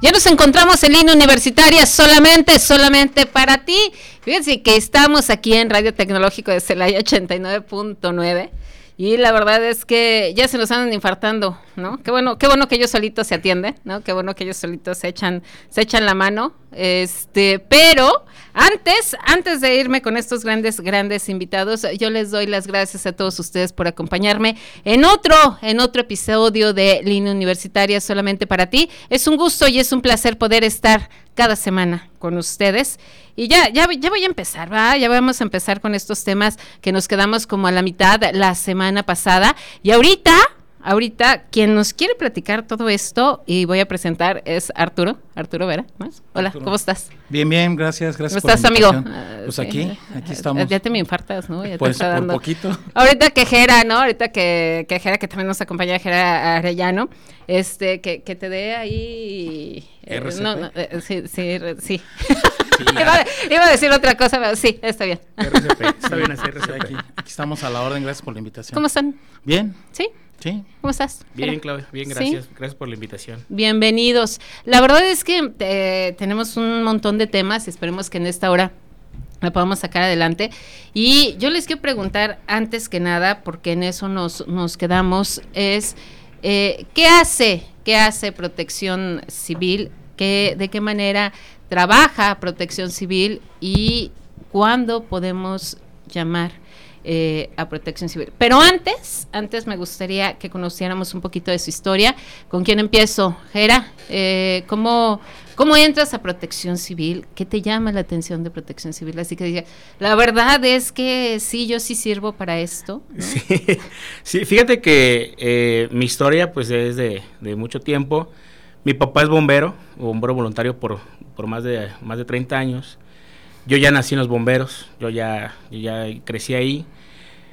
Ya nos encontramos en línea universitaria solamente, solamente para ti. Fíjense que estamos aquí en Radio Tecnológico de Celaya 89.9 y la verdad es que ya se nos andan infartando, ¿no? Qué bueno, qué bueno que ellos solitos se atienden, ¿no? Qué bueno que ellos solitos se echan, se echan la mano. Este, pero antes, antes de irme con estos grandes, grandes invitados, yo les doy las gracias a todos ustedes por acompañarme en otro, en otro episodio de Línea Universitaria solamente para ti. Es un gusto y es un placer poder estar cada semana con ustedes. Y ya, ya, ya voy a empezar, ¿va? Ya vamos a empezar con estos temas que nos quedamos como a la mitad la semana pasada. Y ahorita, ahorita, quien nos quiere platicar todo esto, y voy a presentar, es Arturo. Arturo Vera. Hola, ¿cómo estás? Bien, bien, gracias, gracias. ¿Cómo estás, amigo? Pues aquí, aquí estamos. Ya te me infartas, ¿no? Ya pues te está por dando. poquito. Ahorita que Jera, ¿no? Ahorita que, que Jera, que también nos acompaña Jera Arellano, este, que, que te dé ahí... eh, RCP. no, no, eh, sí, sí, sí. iba, iba a decir otra cosa, pero sí, está bien. RCP, está bien así, RCP. Aquí, aquí estamos a la orden, gracias por la invitación. ¿Cómo están? Bien, ¿Sí? Sí. ¿Cómo estás? Bien, Jera? Claudia, bien, ¿Sí? gracias. Gracias por la invitación. Bienvenidos. La verdad es que eh, tenemos un montón de temas y esperemos que en esta hora la podamos sacar adelante. Y yo les quiero preguntar, antes que nada, porque en eso nos, nos quedamos, es eh, ¿qué hace? ¿Qué hace Protección Civil? ¿Qué, ¿De qué manera trabaja Protección Civil? ¿Y cuándo podemos llamar? Eh, a Protección Civil. Pero antes, antes me gustaría que conociéramos un poquito de su historia. ¿Con quién empiezo? Jera, eh, ¿cómo, ¿cómo entras a Protección Civil? ¿Qué te llama la atención de Protección Civil? Así que diga, la verdad es que sí, yo sí sirvo para esto. Sí, fíjate que eh, mi historia pues es de, de mucho tiempo. Mi papá es bombero, bombero voluntario por, por más, de, más de 30 años. Yo ya nací en los bomberos, yo ya, yo ya crecí ahí.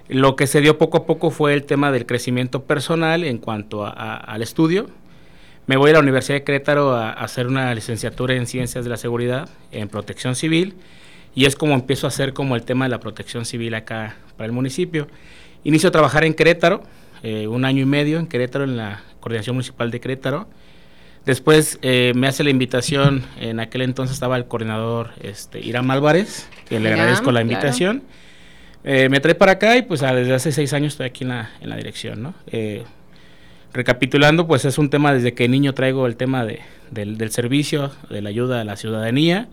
Lo que se dio poco a poco fue el tema del crecimiento personal en cuanto a- a- al estudio. Me voy a la Universidad de Querétaro a, a hacer una licenciatura en Ciencias de la Seguridad, en Protección Civil, y es como empiezo a hacer como el tema de la protección civil acá para el municipio. Inicio a trabajar en Querétaro, eh, un año y medio en Querétaro, en la Coordinación Municipal de Querétaro. Después eh, me hace la invitación, en aquel entonces estaba el coordinador este, Irán Álvarez, que le Irán, agradezco la claro. Eh, me trae para acá y pues ah, desde hace seis años estoy aquí en la, en la dirección, ¿no? Eh, recapitulando, pues es un tema desde que niño traigo el tema de, del, del servicio, de la ayuda a la ciudadanía,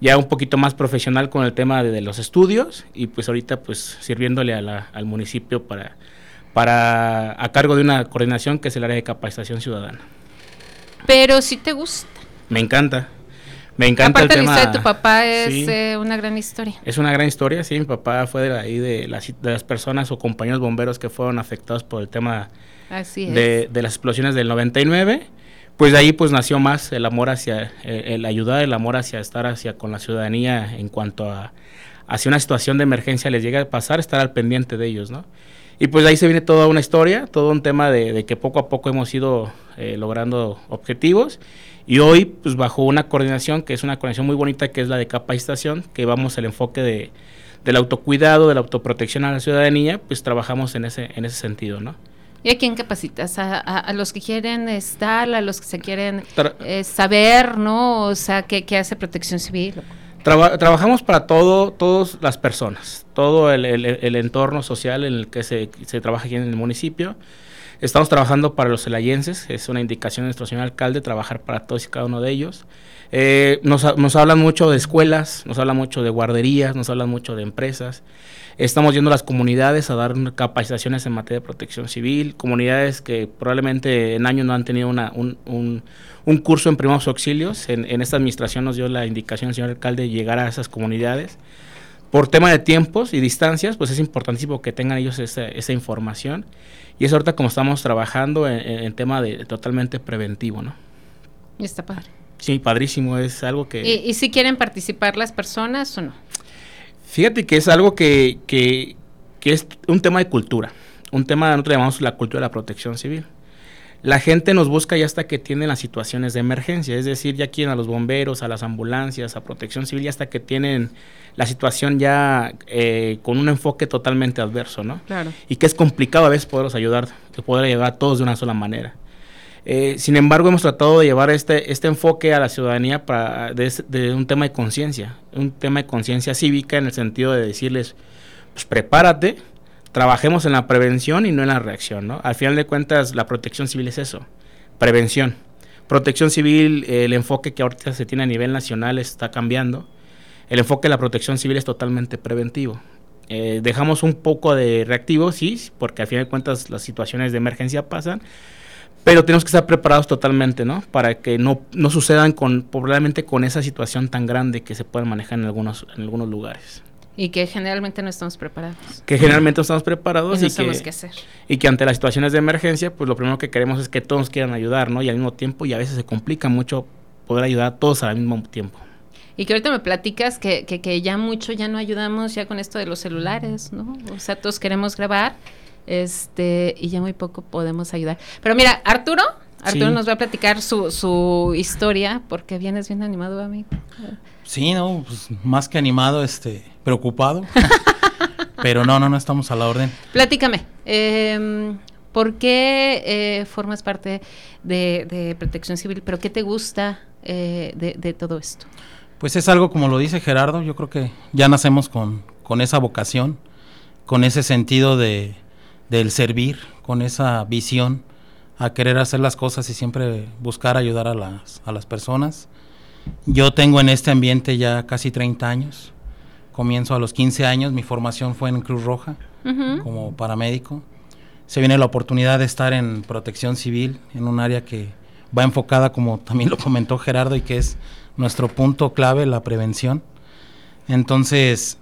ya un poquito más profesional con el tema de, de los estudios y pues ahorita pues sirviéndole a la- al municipio para, para a cargo de una coordinación que es el área de capacitación ciudadana. Pero si te gusta. Me encanta, me encanta Aparte el la tema. historia de tu papá es Sí. eh, una gran historia. Es una gran historia, sí, mi papá fue de ahí de las, de las personas o compañeros bomberos que fueron afectados por el tema Así de, de las explosiones del 99. Pues de ahí pues nació más el amor hacia, eh, el ayudar, el amor hacia estar hacia con la ciudadanía en cuanto a hacia una situación de emergencia les llega a pasar, estar al pendiente de ellos, ¿no? Y pues de ahí se viene toda una historia, todo un tema de, de que poco a poco hemos ido eh, logrando objetivos y hoy pues bajo una coordinación que es una coordinación muy bonita que es la de capacitación, que vamos el enfoque de, del autocuidado, de la autoprotección a la ciudadanía, pues trabajamos en ese, en ese sentido, ¿no? ¿Y a quién capacitas? A, a- a los que quieren estar, a los que se quieren eh, saber, ¿no? O sea, ¿qué, qué hace Protección Civil? Traba- trabajamos para todo, todas las personas, todo el, el- el entorno social en el que se, se trabaja aquí en el municipio. Estamos trabajando para los celayenses, es una indicación de nuestro señor alcalde, trabajar para todos y cada uno de ellos. Eh, nos, nos hablan mucho de escuelas, nos hablan mucho de guarderías, nos hablan mucho de empresas. Estamos yendo a las comunidades a dar capacitaciones en materia de protección civil, comunidades que probablemente en años no han tenido un, un- un curso en primeros auxilios. En, esta administración nos dio la indicación señor alcalde de llegar a esas comunidades. Por tema de tiempos y distancias, pues es importantísimo que tengan ellos esa, esa información. Y es ahorita como estamos trabajando en, tema de totalmente preventivo, ¿no? Y está padre. Sí, padrísimo, es algo que... ¿Y, y si quieren participar las personas o no? Fíjate que es algo que, que, que es un tema de cultura, un tema, nosotros llamamos la cultura de la protección civil. La gente nos busca ya hasta que tienen las situaciones de emergencia, es decir, ya quieren a los bomberos, a las ambulancias, a protección civil, ya hasta que tienen la situación ya eh, con un enfoque totalmente adverso, ¿no? Claro. Y que es complicado a veces poderlos ayudar, poder ayudar a todos de una sola manera. Eh, sin embargo, hemos tratado de llevar este, este enfoque a la ciudadanía para, de, de un tema de conciencia, un tema de conciencia cívica en el sentido de decirles, pues prepárate, trabajemos en la prevención y no en la reacción, ¿no? Al final de cuentas, la protección civil es eso, prevención. Protección civil, el enfoque que ahorita se tiene a nivel nacional está cambiando. El enfoque de la protección civil es totalmente preventivo. Eh, dejamos un poco de reactivo, sí, porque al final de cuentas las situaciones de emergencia pasan, pero tenemos que estar preparados totalmente, ¿no? Para que no, no sucedan con, probablemente con esa situación tan grande que se puede manejar en algunos, en algunos lugares. Y que generalmente no estamos preparados. Que generalmente no estamos preparados y, no y, sabemos que, qué hacer. y que ante las situaciones de emergencia, pues lo primero que queremos es que todos quieran ayudar, ¿no? Y al mismo tiempo, y a veces se complica mucho poder ayudar a todos al mismo tiempo. Y que ahorita me platicas que, que, que ya mucho ya no ayudamos ya con esto de los celulares, ¿no? O sea, todos queremos grabar este y ya muy poco podemos ayudar. Pero mira, Arturo, Arturo Sí. nos va a platicar su, su historia porque vienes bien animado, amigo. Sí, no, pues más que animado, este, preocupado. Pero no, no, no estamos a la orden. Platícame, eh, ¿por qué eh, formas parte de, de Protección Civil? ¿Pero qué te gusta eh, de, de todo esto? Pues es algo como lo dice Gerardo, yo creo que ya nacemos con, con esa vocación, con ese sentido de, del servir, con esa visión a querer hacer las cosas y siempre buscar ayudar a las, a las personas. Yo tengo en este ambiente ya casi 30 años, comienzo a los 15 años, mi formación fue en Cruz Roja Ujú. como paramédico. Se viene la oportunidad de estar en protección civil, en un área que va enfocada, como también lo comentó Gerardo, y que es nuestro punto clave, la prevención. Entonces,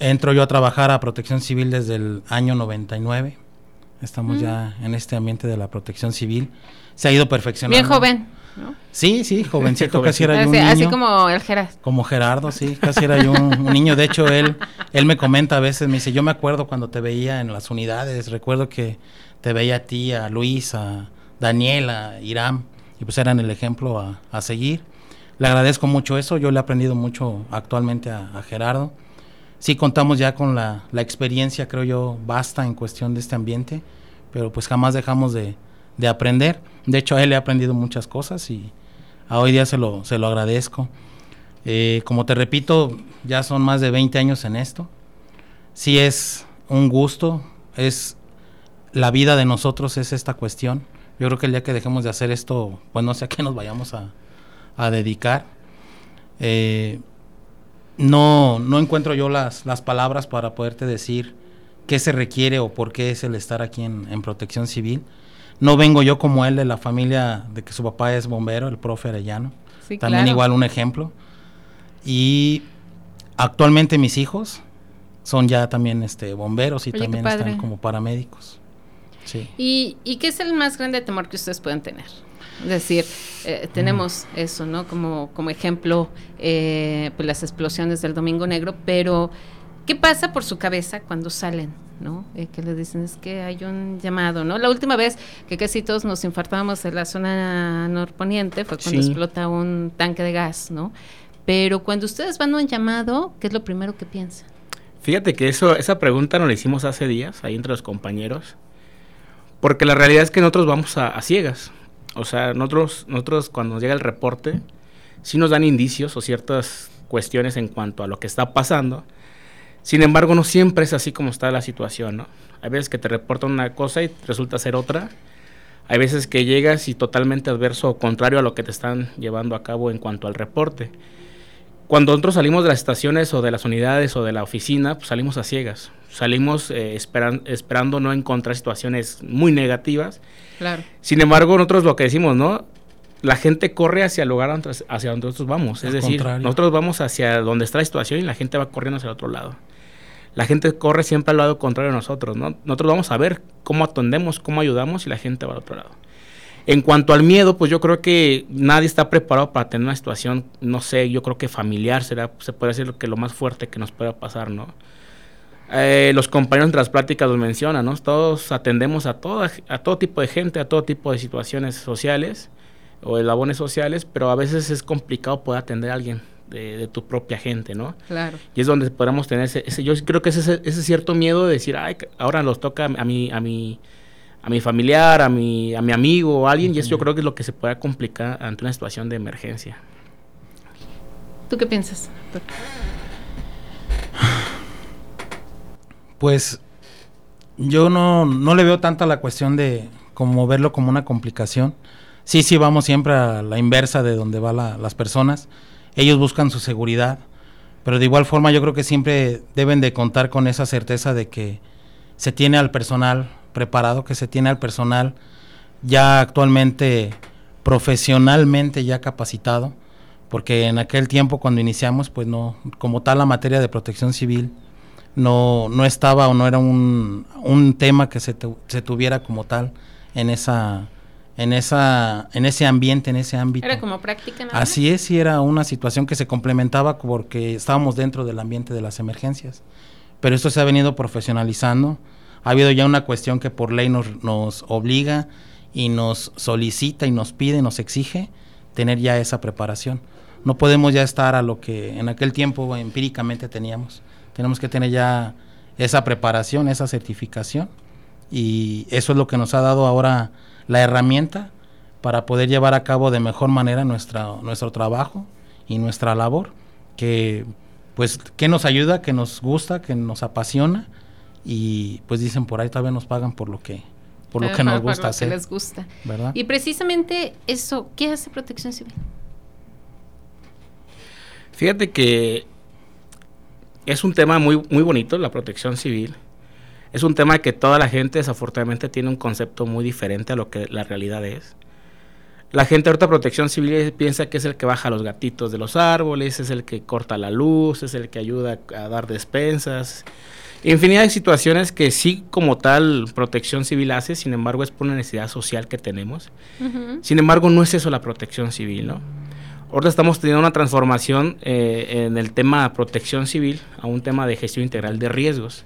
entro yo a trabajar a protección civil desde el año 99. Estamos Mm. ya en este ambiente de la protección civil. Se ha ido perfeccionando. Bien joven, ¿no? Sí, sí, jovencito, casi era yo Así, un así niño. como el Geras. Como Gerardo, sí, casi era yo un, un niño. De hecho, él, él me comenta a veces, me dice, yo me acuerdo cuando te veía en las unidades, recuerdo que te veía a ti, a Luis, a Daniel, a Irán, y pues eran el ejemplo a, a seguir. Le agradezco mucho eso, yo le he aprendido mucho actualmente a, a Gerardo. Sí contamos ya con la, la experiencia, creo yo, basta en cuestión de este ambiente, pero pues jamás dejamos de, de aprender. De hecho, a él he aprendido muchas cosas y a hoy día se lo, se lo agradezco. Eh, como te repito, ya son más de 20 años en esto. Sí es un gusto, es la vida de nosotros es esta cuestión. Yo creo que el día que dejemos de hacer esto, pues no sé a qué nos vayamos a, a dedicar. Eh, no, no encuentro yo las, las palabras para poderte decir qué se requiere o por qué es el estar aquí en, en protección civil. No vengo yo como él de la familia de que su papá es bombero, el profe Arellano. Sí, También claro. igual un ejemplo. Y actualmente mis hijos son ya también este bomberos y Oye, también están como paramédicos. Sí. ¿Y, ¿Y qué es el más grande temor que ustedes pueden tener? Es decir, eh, tenemos Mm. eso, ¿no? Como, como ejemplo, eh, pues las explosiones del Domingo Negro, pero ¿qué pasa por su cabeza cuando salen? ¿No? Eh, que les dicen es que hay un llamado, ¿no? La última vez que casi todos nos infartábamos en la zona norponiente fue cuando Sí. explota un tanque de gas, ¿no? Pero cuando ustedes van a un llamado, ¿qué es lo primero que piensan? Fíjate que eso, esa pregunta nos la hicimos hace días, ahí entre los compañeros, porque la realidad es que nosotros vamos a, a ciegas. O sea, nosotros, nosotros cuando nos llega el reporte, sí nos dan indicios o ciertas cuestiones en cuanto a lo que está pasando. Sin embargo, no siempre es así como está la situación, ¿no? Hay veces que te reportan una cosa y resulta ser otra. Hay veces que llegas y totalmente adverso o contrario a lo que te están llevando a cabo en cuanto al reporte. Cuando nosotros salimos de las estaciones o de las unidades o de la oficina, pues salimos a ciegas. Salimos eh, esperan- esperando no encontrar situaciones muy negativas. Claro. Sin embargo, nosotros lo que decimos, ¿no? La gente corre hacia el lugar hacia donde nosotros vamos. Al es decir, contrario. nosotros vamos hacia donde está la situación y la gente va corriendo hacia el otro lado. La gente corre siempre al lado contrario de nosotros, ¿no? Nosotros vamos a ver cómo atendemos, cómo ayudamos y la gente va al otro lado. En cuanto al miedo, pues yo creo que nadie está preparado para tener una situación, no sé, yo creo que familiar será, se puede decir que lo más fuerte que nos pueda pasar, ¿no? Eh, los compañeros de las pláticas los mencionan, ¿no? Todos atendemos a, toda, a todo tipo de gente, a todo tipo de situaciones sociales o de sociales, pero a veces es complicado poder atender a alguien de, tu propia gente, ¿no? Claro. Y es donde podemos tener ese, yo creo que ese, ese cierto miedo de decir, ay, ahora nos toca a mi, a mi, a mi familiar, a mi, a mi amigo o alguien, y eso yo creo que es lo que se puede complicar ante una situación de emergencia. ¿Tú qué piensas? Pues yo no, no le veo tanto a la cuestión de como verlo como una complicación. Sí, sí, vamos siempre a la inversa de donde van las personas. Ellos buscan su seguridad, pero de igual forma yo creo que siempre deben de contar con esa certeza de que se tiene al personal preparado, que se tiene al personal ya actualmente profesionalmente ya capacitado, porque en aquel tiempo cuando iniciamos, pues no, como tal la materia de protección civil no, no estaba o no era un, un tema que se, se, tuviera como tal en esa en esa en ese ambiente en ese ámbito. Era como práctica así es y era una situación que se complementaba porque estábamos dentro del ambiente de las emergencias. Pero esto se ha venido profesionalizando. Ha habido ya una cuestión que por ley nos, nos obliga y nos solicita y nos pide nos exige tener ya esa preparación. No podemos ya estar a lo que en aquel tiempo empíricamente teníamos. Tenemos que tener ya esa preparación, esa certificación y eso es lo que nos ha dado ahora la herramienta para poder llevar a cabo de mejor manera nuestra, nuestro trabajo y nuestra labor, que pues que nos ayuda, que nos gusta, que nos apasiona y pues dicen por ahí todavía nos pagan por lo que por lo que nos gusta hacer. les gusta. Y precisamente eso, ¿qué hace Protección Civil? Fíjate que es un tema muy, muy bonito, la protección civil. Es un tema que toda la gente desafortunadamente tiene un concepto muy diferente a lo que la realidad es. La gente ahorita protección civil piensa que es el que baja los gatitos de los árboles, es el que corta la luz, es el que ayuda a dar despensas. Infinidad de situaciones que sí como tal protección civil hace, sin embargo es por una necesidad social que tenemos. Sin embargo no es eso la protección civil, ¿no? Ahora estamos teniendo una transformación eh, en el tema de protección civil a un tema de gestión integral de riesgos.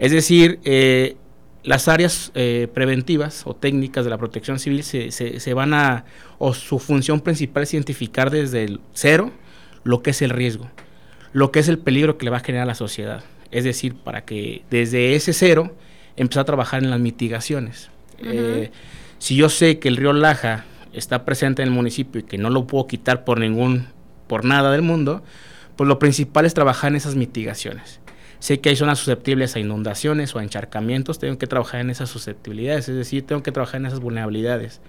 Es decir, eh, las áreas eh, preventivas o técnicas de la protección civil se, se, van a, o su función principal es identificar desde el cero lo que es el riesgo, lo que es el peligro que le va a generar a la sociedad. Es decir, para que desde ese cero empezar a trabajar en las mitigaciones. si yo sé que el río Laja está presente en el municipio y que no lo puedo quitar por ningún, por nada del mundo, pues lo principal es trabajar en esas mitigaciones. Sé que hay zonas susceptibles a inundaciones o a encharcamientos, tengo que trabajar en esas susceptibilidades, es decir, tengo que trabajar en esas vulnerabilidades.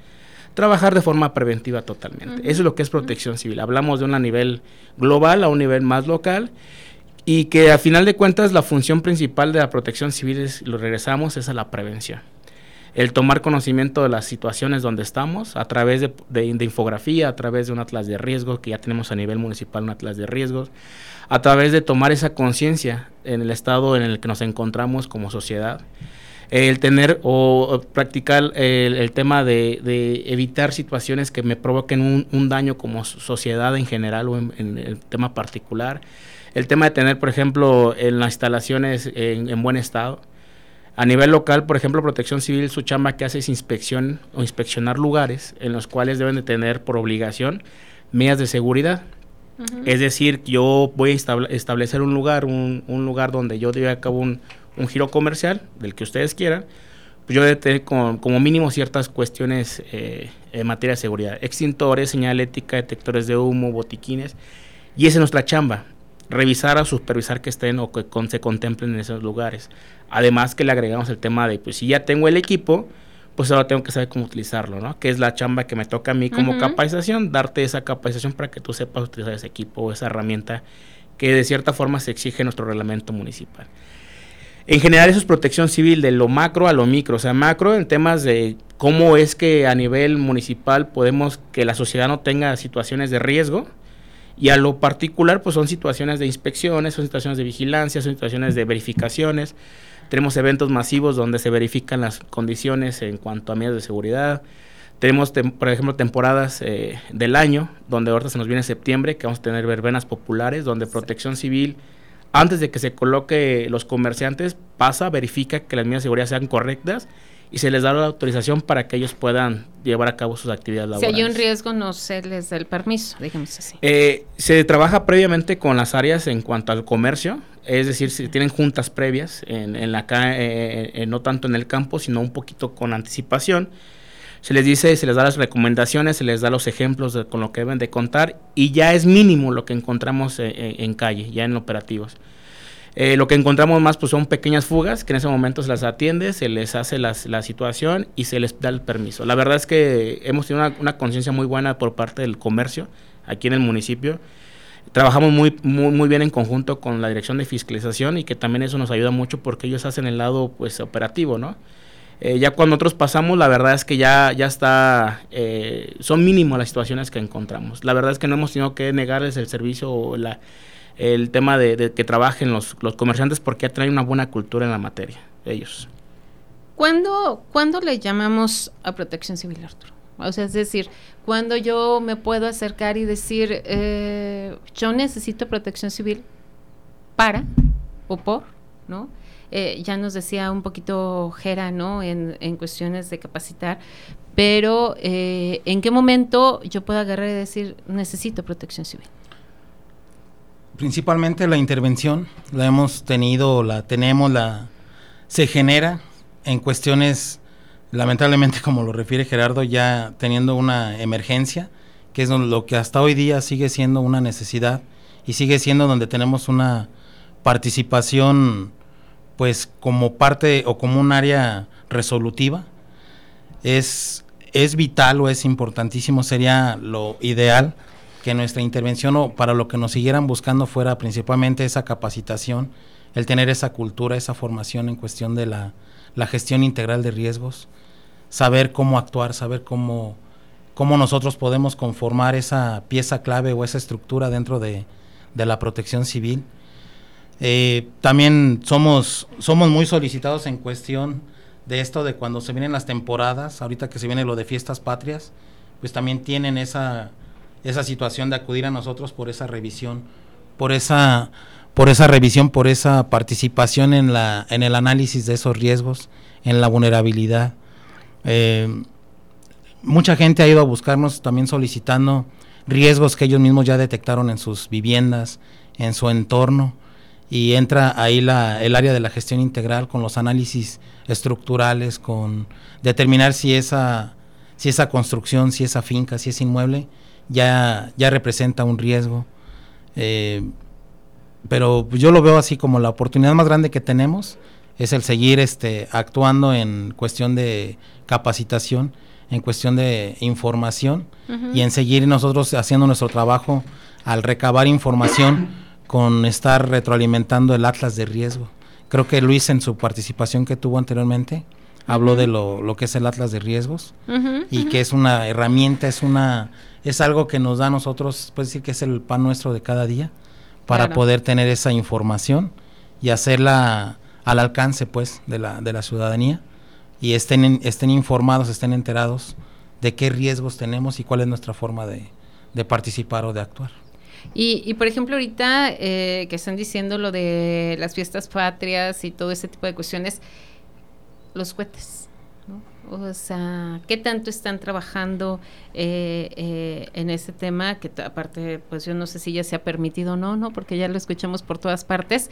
Trabajar de forma preventiva totalmente. Eso es lo que es protección civil. Hablamos de un nivel global a un nivel más local y que a final de cuentas la función principal de la protección civil, es, lo regresamos, es a la prevención el tomar conocimiento de las situaciones donde estamos a través de, infografía, a través de un atlas de riesgos, que ya tenemos a nivel municipal un atlas de riesgos, a través de tomar esa conciencia en el estado en el que nos encontramos como sociedad, el tener o, practicar el, tema de, evitar situaciones que me provoquen un, daño como sociedad en general o en, el tema particular, el tema de tener, por ejemplo, en las instalaciones en buen estado, a nivel local, por ejemplo, Protección Civil, su chamba que hace es inspección o inspeccionar lugares en los cuales deben de tener por obligación medidas de seguridad. Es decir, yo voy a establecer un lugar, un, lugar donde yo lleve a cabo un, giro comercial, del que ustedes quieran, pues yo debo tener como, mínimo ciertas cuestiones eh, en materia de seguridad. Extintores, señalética, detectores de humo, botiquines. Y esa es nuestra chamba revisar o supervisar que estén o que se contemplen en esos lugares. Además que le agregamos el tema de, pues si ya tengo el equipo, pues ahora tengo que saber cómo utilizarlo, ¿no? Que es la chamba que me toca a mí como capacitación, darte esa capacitación para que tú sepas utilizar ese equipo o esa herramienta que de cierta forma se exige en nuestro reglamento municipal. En general eso es protección civil de lo macro a lo micro, o sea, macro en temas de cómo es que a nivel municipal podemos que la sociedad no tenga situaciones de riesgo, y a lo particular, pues son situaciones de inspecciones, son situaciones de vigilancia, son situaciones de verificaciones. Tenemos eventos masivos donde se verifican las condiciones en cuanto a medidas de seguridad. Tenemos, por ejemplo, temporadas eh, del año, donde ahorita se nos viene septiembre, que vamos a tener verbenas populares, donde Protección Civil, antes de que se coloque los comerciantes, pasa, verifica que las medidas de seguridad sean correctas y se les da la autorización para que ellos puedan llevar a cabo sus actividades laborales. Si hay un riesgo, no se les da el permiso, digamos así. Eh, se trabaja previamente con las áreas en cuanto al comercio, es decir, si tienen juntas previas, en, en la, eh, eh, no tanto en el campo, sino un poquito con anticipación. Se les dice, se les da las recomendaciones, se les da los ejemplos de, con lo que deben de contar y ya es mínimo lo que encontramos en calle, ya en operativos. Eh, lo que encontramos más pues son pequeñas fugas que en ese momento se las atiende, se les hace la situación y se les da el permiso. La verdad es que hemos tenido una, conciencia muy buena por parte del comercio aquí en el municipio. Trabajamos muy, muy, muy, bien en conjunto con la dirección de fiscalización y que también eso nos ayuda mucho porque ellos hacen el lado pues operativo, ¿no? Eh, ya cuando nosotros pasamos, la verdad es que ya, ya está, eh, son mínimas las situaciones que encontramos. La verdad es que no hemos tenido que negarles el servicio o la, el tema de, que trabajen los, los, comerciantes porque traen una buena cultura en la materia, ellos. ¿Cuándo, ¿Cuándo le llamamos a protección civil, Arturo? O sea, es decir, cuando yo me puedo acercar y decir, eh, yo necesito protección civil para o por, ¿no? Eh, ya nos decía un poquito Jera, ¿no? En, en cuestiones de capacitar, pero eh, ¿en qué momento yo puedo agarrar y decir, necesito protección civil? Principalmente la intervención, la hemos tenido, la tenemos, la se genera en cuestiones, lamentablemente como lo refiere Gerardo, ya teniendo una emergencia, que es lo que hasta hoy día sigue siendo una necesidad y sigue siendo donde tenemos una participación pues como parte o como un área resolutiva. Es, es vital o es importantísimo, sería lo ideal que nuestra intervención o para lo que nos siguieran buscando fuera principalmente esa capacitación, el tener esa cultura, esa formación en cuestión de la, gestión integral de riesgos, saber cómo actuar, saber cómo, cómo nosotros podemos conformar esa pieza clave o esa estructura dentro de, la protección civil. Eh, también somos, somos muy solicitados en cuestión de esto de cuando se vienen las temporadas, ahorita que se viene lo de fiestas patrias, pues también tienen esa esa situación de acudir a nosotros por esa revisión, por esa, por esa revisión, por esa participación en, la, en el análisis de esos riesgos, en la vulnerabilidad. Eh, mucha gente ha ido a buscarnos también solicitando riesgos que ellos mismos ya detectaron en sus viviendas, en su entorno, y entra ahí la, el área de la gestión integral con los análisis estructurales, con determinar si esa, si esa construcción, si esa finca, si es inmueble, ya, ya representa un riesgo. Eh, pero yo lo veo así como la oportunidad más grande que tenemos es el seguir este, actuando en cuestión de capacitación, en cuestión de información y en seguir nosotros haciendo nuestro trabajo al recabar información con estar retroalimentando el atlas de riesgo. Creo que Luis en su participación que tuvo anteriormente habló de lo, lo, que es el atlas de riesgos y que es una herramienta, es una es algo que nos da a nosotros, puede decir que es el pan nuestro de cada día, para poder tener esa información y hacerla al alcance pues de la, de la ciudadanía y estén, estén informados, estén enterados de qué riesgos tenemos y cuál es nuestra forma de, participar o de actuar. Y, y por ejemplo, ahorita eh, que están diciendo lo de las fiestas patrias y todo ese tipo de cuestiones, los cohetes. O sea, ¿qué tanto están trabajando eh, eh, en ese tema? Que aparte, pues yo no sé si ya se ha permitido o no, ¿no? Porque ya lo escuchamos por todas partes.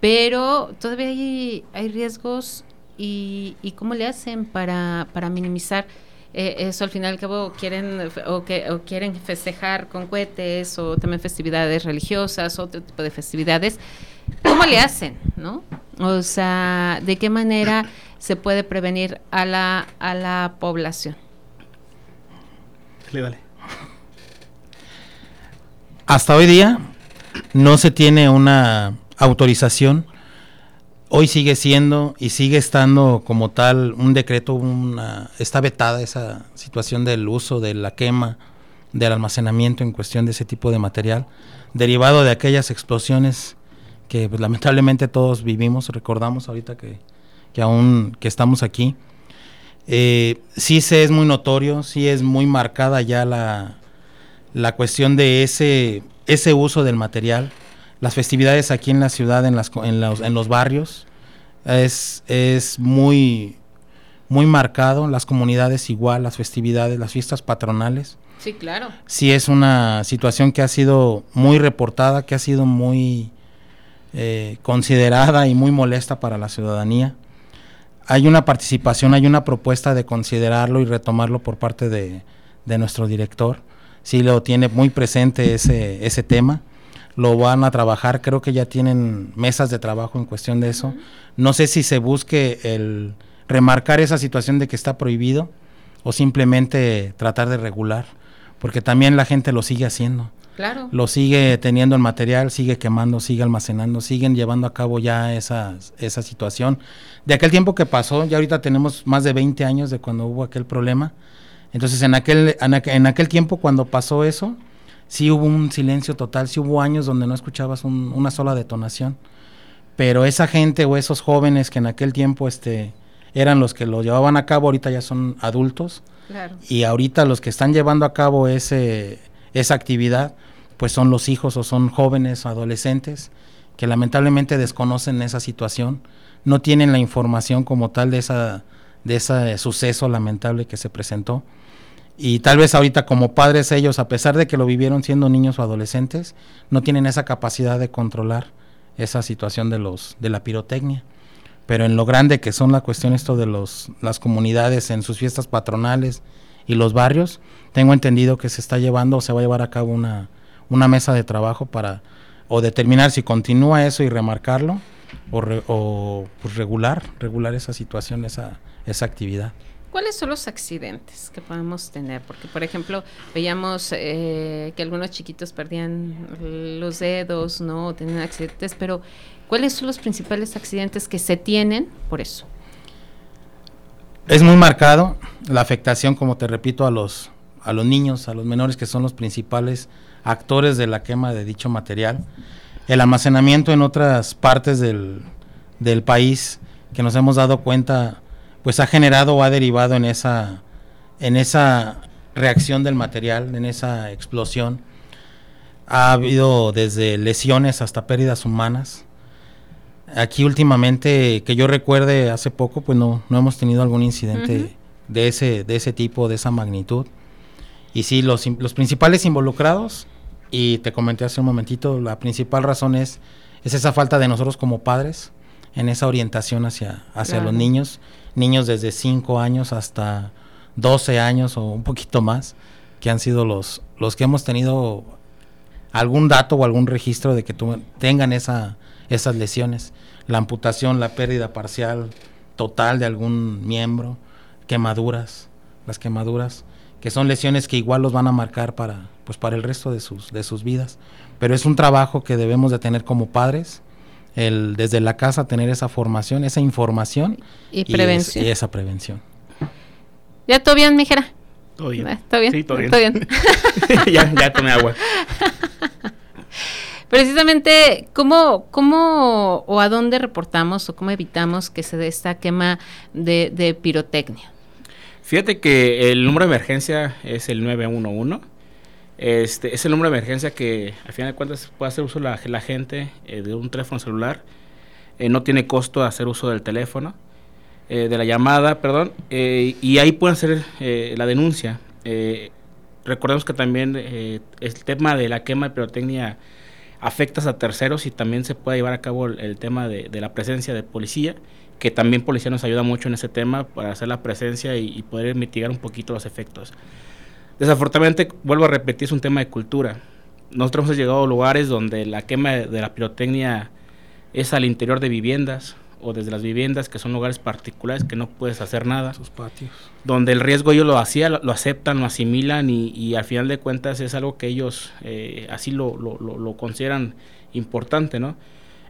Pero todavía hay, hay riesgos y, y cómo le hacen para, para minimizar eh, eso al final y al cabo quieren o, que, o quieren festejar con cohetes o también festividades religiosas, otro tipo de festividades. ¿Cómo le hacen, no? O sea, ¿de qué manera se puede prevenir a la, a la población? Dale, Hasta hoy día no se tiene una autorización. Hoy sigue siendo y sigue estando como tal un decreto, una, está vetada esa situación del uso, de la quema, del almacenamiento en cuestión de ese tipo de material, derivado de aquellas explosiones que pues, lamentablemente todos vivimos, recordamos ahorita que, que aún que estamos aquí. Eh, sí se es muy notorio, sí es muy marcada ya la, la cuestión de ese, ese uso del material. Las festividades aquí en la ciudad, en, las, en, los, en los barrios, es, es muy, muy marcado. Las comunidades igual, las festividades, las fiestas patronales. Sí, claro. Sí es una situación que ha sido muy reportada, que ha sido muy eh, considerada y muy molesta para la ciudadanía. Hay una participación, hay una propuesta de considerarlo y retomarlo por parte de, de nuestro director. Sí lo tiene muy presente ese, ese tema lo van a trabajar, creo que ya tienen mesas de trabajo en cuestión de eso. No sé si se busque el remarcar esa situación de que está prohibido o simplemente tratar de regular, porque también la gente lo sigue haciendo. Claro. Lo sigue teniendo el material, sigue quemando, sigue almacenando, siguen llevando a cabo ya esa, esa situación. De aquel tiempo que pasó, ya ahorita tenemos más de 20 años de cuando hubo aquel problema. Entonces, en aquel, en aquel tiempo, cuando pasó eso, sí hubo un silencio total, sí hubo años donde no escuchabas una sola detonación. Pero esa gente o esos jóvenes que en aquel tiempo este, eran los que lo llevaban a cabo, ahorita ya son adultos. Y ahorita los que están llevando a cabo ese, esa actividad, pues son los hijos o son jóvenes o adolescentes que lamentablemente desconocen esa situación, no tienen la información como tal de esa de ese suceso lamentable que se presentó y tal vez ahorita como padres ellos, a pesar de que lo vivieron siendo niños o adolescentes, no tienen esa capacidad de controlar esa situación de los de la pirotecnia. Pero en lo grande que son la cuestión esto de los las comunidades en sus fiestas patronales y los barrios, tengo entendido que se está llevando o se va a llevar a cabo una, una mesa de trabajo para o determinar si continúa eso y remarcarlo o, o pues, regular, regular esa situación, esa, esa actividad. ¿Cuáles son los accidentes que podemos tener? Porque, por ejemplo, veíamos eh, que algunos chiquitos perdían los dedos, ¿no? tenían accidentes, pero ¿cuáles son los principales accidentes que se tienen por eso? Es muy marcado la afectación, como te repito, a los, a los niños, a los menores, que son los principales actores de la quema de dicho material. El almacenamiento en otras partes del, del país, que nos hemos dado cuenta pues ha generado o ha derivado en esa, en esa reacción del material, en esa explosión. Ha habido desde lesiones hasta pérdidas humanas. Aquí últimamente, que yo recuerde hace poco, pues no, no hemos tenido algún incidente de, ese, de ese tipo, de esa magnitud. Y sí, los, los principales involucrados, y te comenté hace un momentito, la principal razón es, es esa falta de nosotros como padres, en esa orientación hacia, hacia los niños niños desde 5 años hasta 12 años o un poquito más, que han sido los, los que hemos tenido algún dato o algún registro de que tengan esa, esas lesiones. La amputación, la pérdida parcial total de algún miembro, quemaduras, las quemaduras, que son lesiones que igual los van a marcar para, pues para el resto de sus, de sus vidas. Pero es un trabajo que debemos de tener como padres, el desde la casa tener esa formación, esa información y, prevención. y esa prevención. ¿Ya todo bien, mijera? Todo bien. Ah, ¿Todo bien? Sí, todo bien. ya, ya tomé agua. Precisamente, ¿cómo, ¿cómo o a dónde reportamos o cómo evitamos que se dé esta quema de, de pirotecnia? Fíjate que el número de emergencia es el 911 este, es el número de emergencia que al final de cuentas puede hacer uso la, gente eh, de un teléfono celular. Eh, no tiene costo hacer uso del teléfono, eh, de la llamada, perdón, y ahí pueden hacer la denuncia. recordemos que también el tema de la quema de pirotecnia afecta a terceros y también se puede llevar a cabo el, tema de, la presencia de policía, que también policía nos ayuda mucho en ese tema para hacer la presencia y poder mitigar un poquito los efectos. Desafortunadamente, vuelvo a repetir, es un tema de cultura. Nosotros hemos llegado a lugares donde la quema de la pirotecnia es al interior de viviendas o desde las viviendas, que son lugares particulares que no puedes hacer nada. Sus patios. Donde el riesgo ellos lo hacían, lo, aceptan, lo asimilan y, al final de cuentas es algo que ellos eh, así lo, lo, consideran importante, ¿no?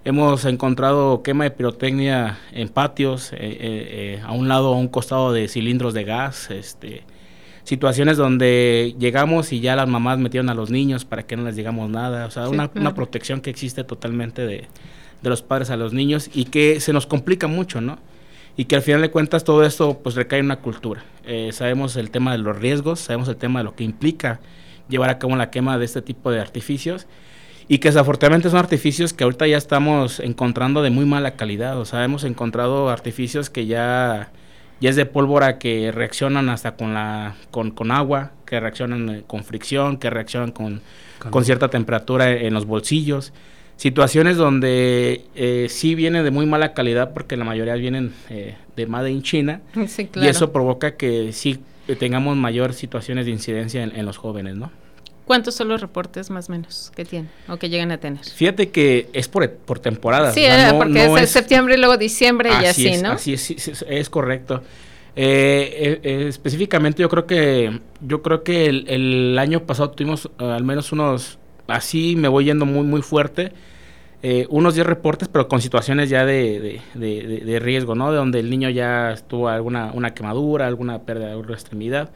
Hemos encontrado quema de pirotecnia en patios, eh, eh, a un lado, a un costado de cilindros de gas, este, situaciones donde llegamos y ya las mamás metieron a los niños para que no les digamos nada, o sea, una, protección que existe totalmente de, los padres a los niños y que se nos complica mucho, ¿no? y que al final de cuentas todo esto pues recae en una cultura. Eh, sabemos el tema de los riesgos, sabemos el tema de lo que implica llevar a cabo la quema de este tipo de artificios y que desafortunadamente son artificios que ahorita ya estamos encontrando de muy mala calidad, o sea, hemos encontrado artificios que ya, ya es de pólvora que reaccionan hasta con, la, con, con agua, que reaccionan eh, con fricción, que reaccionan con, con cierta temperatura en los bolsillos. Situaciones donde eh, sí viene de muy mala calidad porque la mayoría vienen eh, de Made in China. Y eso provoca que sí tengamos mayor situaciones de incidencia en, los jóvenes, ¿no? ¿Cuántos son los reportes más o menos que tienen o que llegan a tener? Fíjate que es por, por temporada. Sí, porque es, septiembre y luego diciembre y así, ¿no? Así es, es, correcto. Eh, específicamente yo creo que yo creo que el, el año pasado tuvimos al menos unos así me voy yendo muy muy fuerte eh, unos 10 reportes, pero con situaciones ya de, de, riesgo, ¿no? De donde el niño ya tuvo alguna una quemadura, alguna pérdida de alguna extremidad.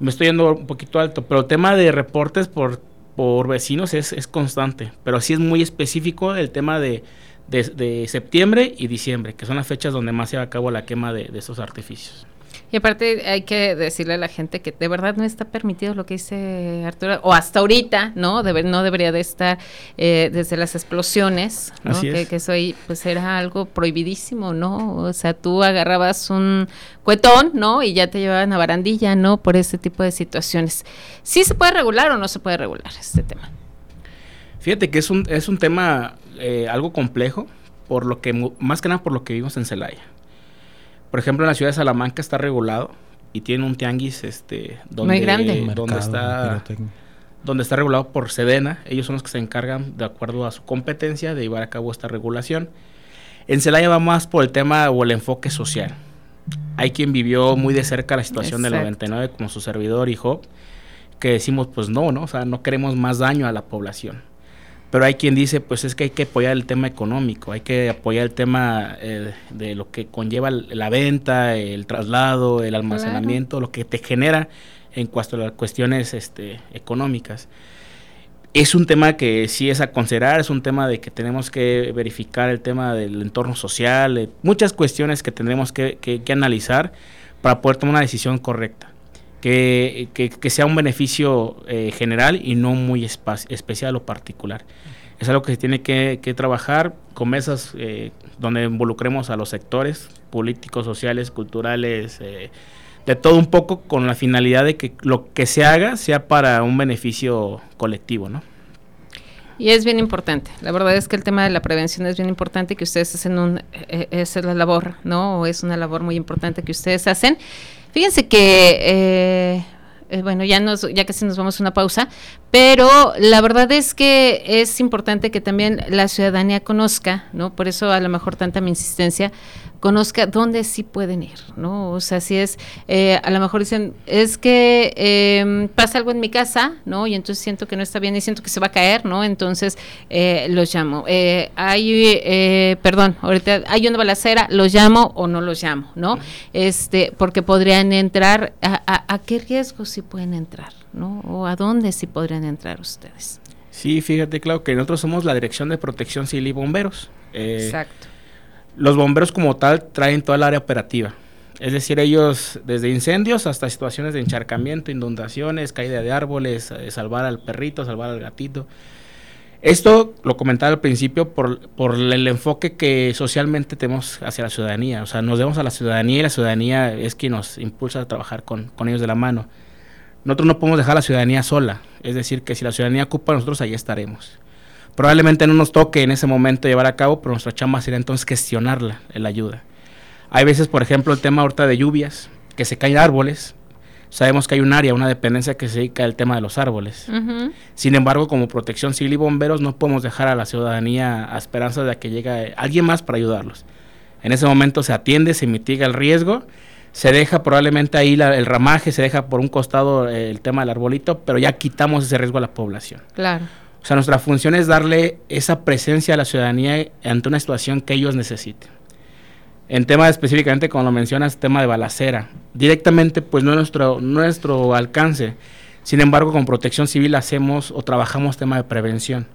Me estoy yendo un poquito alto, pero el tema de reportes por, por vecinos es, es constante, pero sí es muy específico el tema de, de, septiembre y diciembre, que son las fechas donde más se va a cabo la quema de, de esos artificios. Y aparte hay que decirle a la gente que de verdad no está permitido lo que dice Arturo, o hasta ahorita, ¿no? no debería de estar eh, desde las explosiones, ¿no? que, que, eso ahí pues era algo prohibidísimo, ¿no? O sea, tú agarrabas un cuetón, ¿no? Y ya te llevaban a barandilla, ¿no? Por ese tipo de situaciones. ¿Sí se puede regular o no se puede regular este tema? Fíjate que es un, es un tema eh, algo complejo, por lo que, más que nada por lo que vimos en Celaya. Por ejemplo, en la ciudad de Salamanca está regulado y tiene un tianguis este donde, Muy grande. donde está donde está regulado por Sedena, ellos son los que se encargan de acuerdo a su competencia de llevar a cabo esta regulación. En Celaya va más por el tema o el enfoque social. Hay quien vivió muy de cerca la situación del 99 como su servidor hijo, que decimos pues no, ¿no? O sea, no queremos más daño a la población. Pero hay quien dice, pues es que hay que apoyar el tema económico, hay que apoyar el tema eh, de lo que conlleva la venta, el traslado, el almacenamiento, lo que te genera en cuanto a las cuestiones este, económicas. Es un tema que sí es a considerar, es un tema de que tenemos que verificar el tema del entorno social, eh, muchas cuestiones que tendremos que, que, analizar para poder tomar una decisión correcta. Que, que, sea un beneficio eh, general y no muy especial o particular es algo que se tiene que, trabajar con mesas eh, donde involucremos a los sectores políticos, sociales, culturales, eh, de todo un poco con la finalidad de que lo que se haga sea para un beneficio colectivo, ¿no? Y es bien importante. La verdad es que el tema de la prevención es bien importante que ustedes hacen un, eh, es la labor, ¿no? O es una labor muy importante que ustedes hacen. Fíjense que eh, bueno, ya nos, ya casi nos vamos a una pausa, pero la verdad es que es importante que también la ciudadanía conozca, ¿no? Por eso a lo mejor tanta mi insistencia, conozca dónde sí pueden ir, ¿no? O sea, si es, eh, a lo mejor dicen, es que eh, pasa algo en mi casa, ¿no? Y entonces siento que no está bien y siento que se va a caer, ¿no? Entonces eh, los llamo. Eh, hay, eh, perdón, ahorita hay una balacera, los llamo o no los llamo, ¿no? Este, porque podrían entrar, a, a, a qué riesgo sí pueden entrar, ¿no? O a dónde sí podrían entrar ustedes. Sí, fíjate, claro, que nosotros somos la Dirección de Protección Civil y Bomberos. Exacto. Los bomberos como tal traen toda el área operativa. Es decir, ellos desde incendios hasta situaciones de encharcamiento, inundaciones, caída de árboles, eh, salvar al perrito, salvar al gatito. Esto lo comentaba al principio por, por, el enfoque que socialmente tenemos hacia la ciudadanía. O sea, nos debemos a la ciudadanía y la ciudadanía es quien nos impulsa a trabajar con, con ellos de la mano. Nosotros no podemos dejar la ciudadanía sola. Es decir, que si la ciudadanía ocupa, nosotros ahí estaremos. Probablemente no nos toque en ese momento llevar a cabo, pero nuestra chamba sería entonces gestionarla, la ayuda. Hay veces, por ejemplo, el tema ahorita de lluvias, que se caen árboles. Sabemos que hay un área, una dependencia que se dedica al tema de los árboles. Sin embargo, como protección civil y bomberos, no podemos dejar a la ciudadanía a esperanza de que llegue alguien más para ayudarlos. En ese momento se atiende, se mitiga el riesgo, se deja probablemente ahí el ramaje, se deja por un costado el tema del arbolito, pero ya quitamos ese riesgo a la población. Claro. O sea, nuestra función es darle esa presencia a la ciudadanía ante una situación que ellos necesiten. En tema específicamente, como lo mencionas, tema de balacera. Directamente, pues no es nuestro, nuestro alcance. Sin embargo, con protección civil hacemos o trabajamos tema de prevención.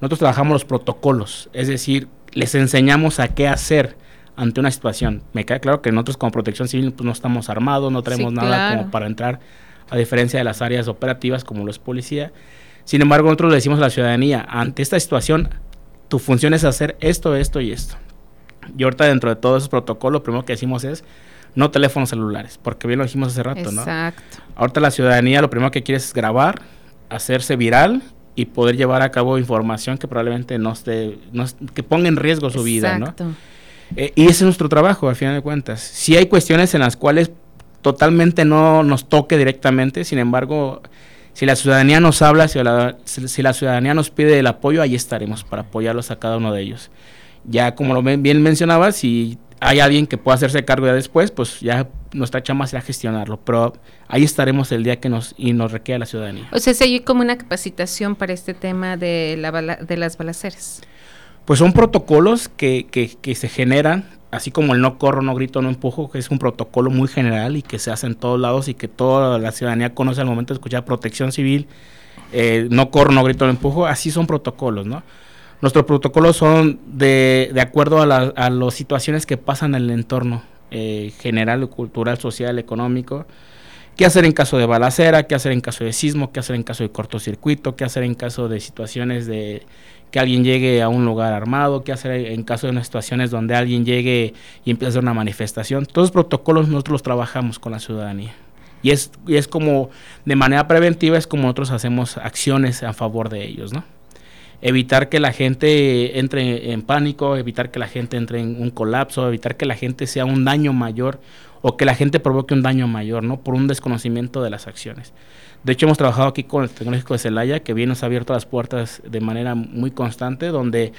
Nosotros trabajamos los protocolos, es decir, les enseñamos a qué hacer ante una situación. Me queda claro que nosotros como protección civil pues, no estamos armados, no tenemos nada como para entrar, a diferencia de las áreas operativas como lo es policía. Sin embargo, nosotros le decimos a la ciudadanía, ante esta situación, tu función es hacer esto, esto y esto. Y ahorita dentro de todos esos protocolos, lo primero que decimos es no teléfonos celulares, porque bien lo dijimos hace rato, ¿no? Exacto. Ahorita la ciudadanía lo primero que quiere es grabar, hacerse viral y poder llevar a cabo información que probablemente no esté, no, que ponga en riesgo su vida, ¿no? Eh, y ese es nuestro trabajo, al final de cuentas. Si hay cuestiones en las cuales totalmente no nos toque directamente, sin embargo, si la ciudadanía nos habla, si la, si la ciudadanía nos pide el apoyo, ahí estaremos para apoyarlos a cada uno de ellos. Ya como lo bien mencionaba, si hay alguien que pueda hacerse cargo ya después, pues ya nuestra chamba será gestionarlo, pero ahí estaremos el día que nos y nos requiera la ciudadanía. O sea, hay como una capacitación para este tema de, la de las balaceras. Pues son protocolos que, que, que, se generan, así como el no corro, no grito, no empujo, que es un protocolo muy general y que se hace en todos lados y que toda la ciudadanía conoce al momento de escuchar protección civil, eh, no corro, no grito, no empujo, así son protocolos, ¿no? Nuestros protocolos son de, de acuerdo a, la, a las situaciones que pasan en el entorno eh, general, cultural, social, económico. ¿Qué hacer en caso de balacera? ¿Qué hacer en caso de sismo? ¿Qué hacer en caso de cortocircuito? ¿Qué hacer en caso de situaciones de que alguien llegue a un lugar armado? ¿Qué hacer en caso de unas situaciones donde alguien llegue y empiece a hacer una manifestación? Todos los protocolos nosotros los trabajamos con la ciudadanía. Y es, y es como, de manera preventiva, es como nosotros hacemos acciones a favor de ellos, ¿no? evitar que la gente entre en pánico, evitar que la gente entre en un colapso, evitar que la gente sea un daño mayor o que la gente provoque un daño mayor, ¿no? Por un desconocimiento de las acciones. De hecho, hemos trabajado aquí con el Tecnológico de Celaya, que bien nos ha abierto las puertas de manera muy constante, donde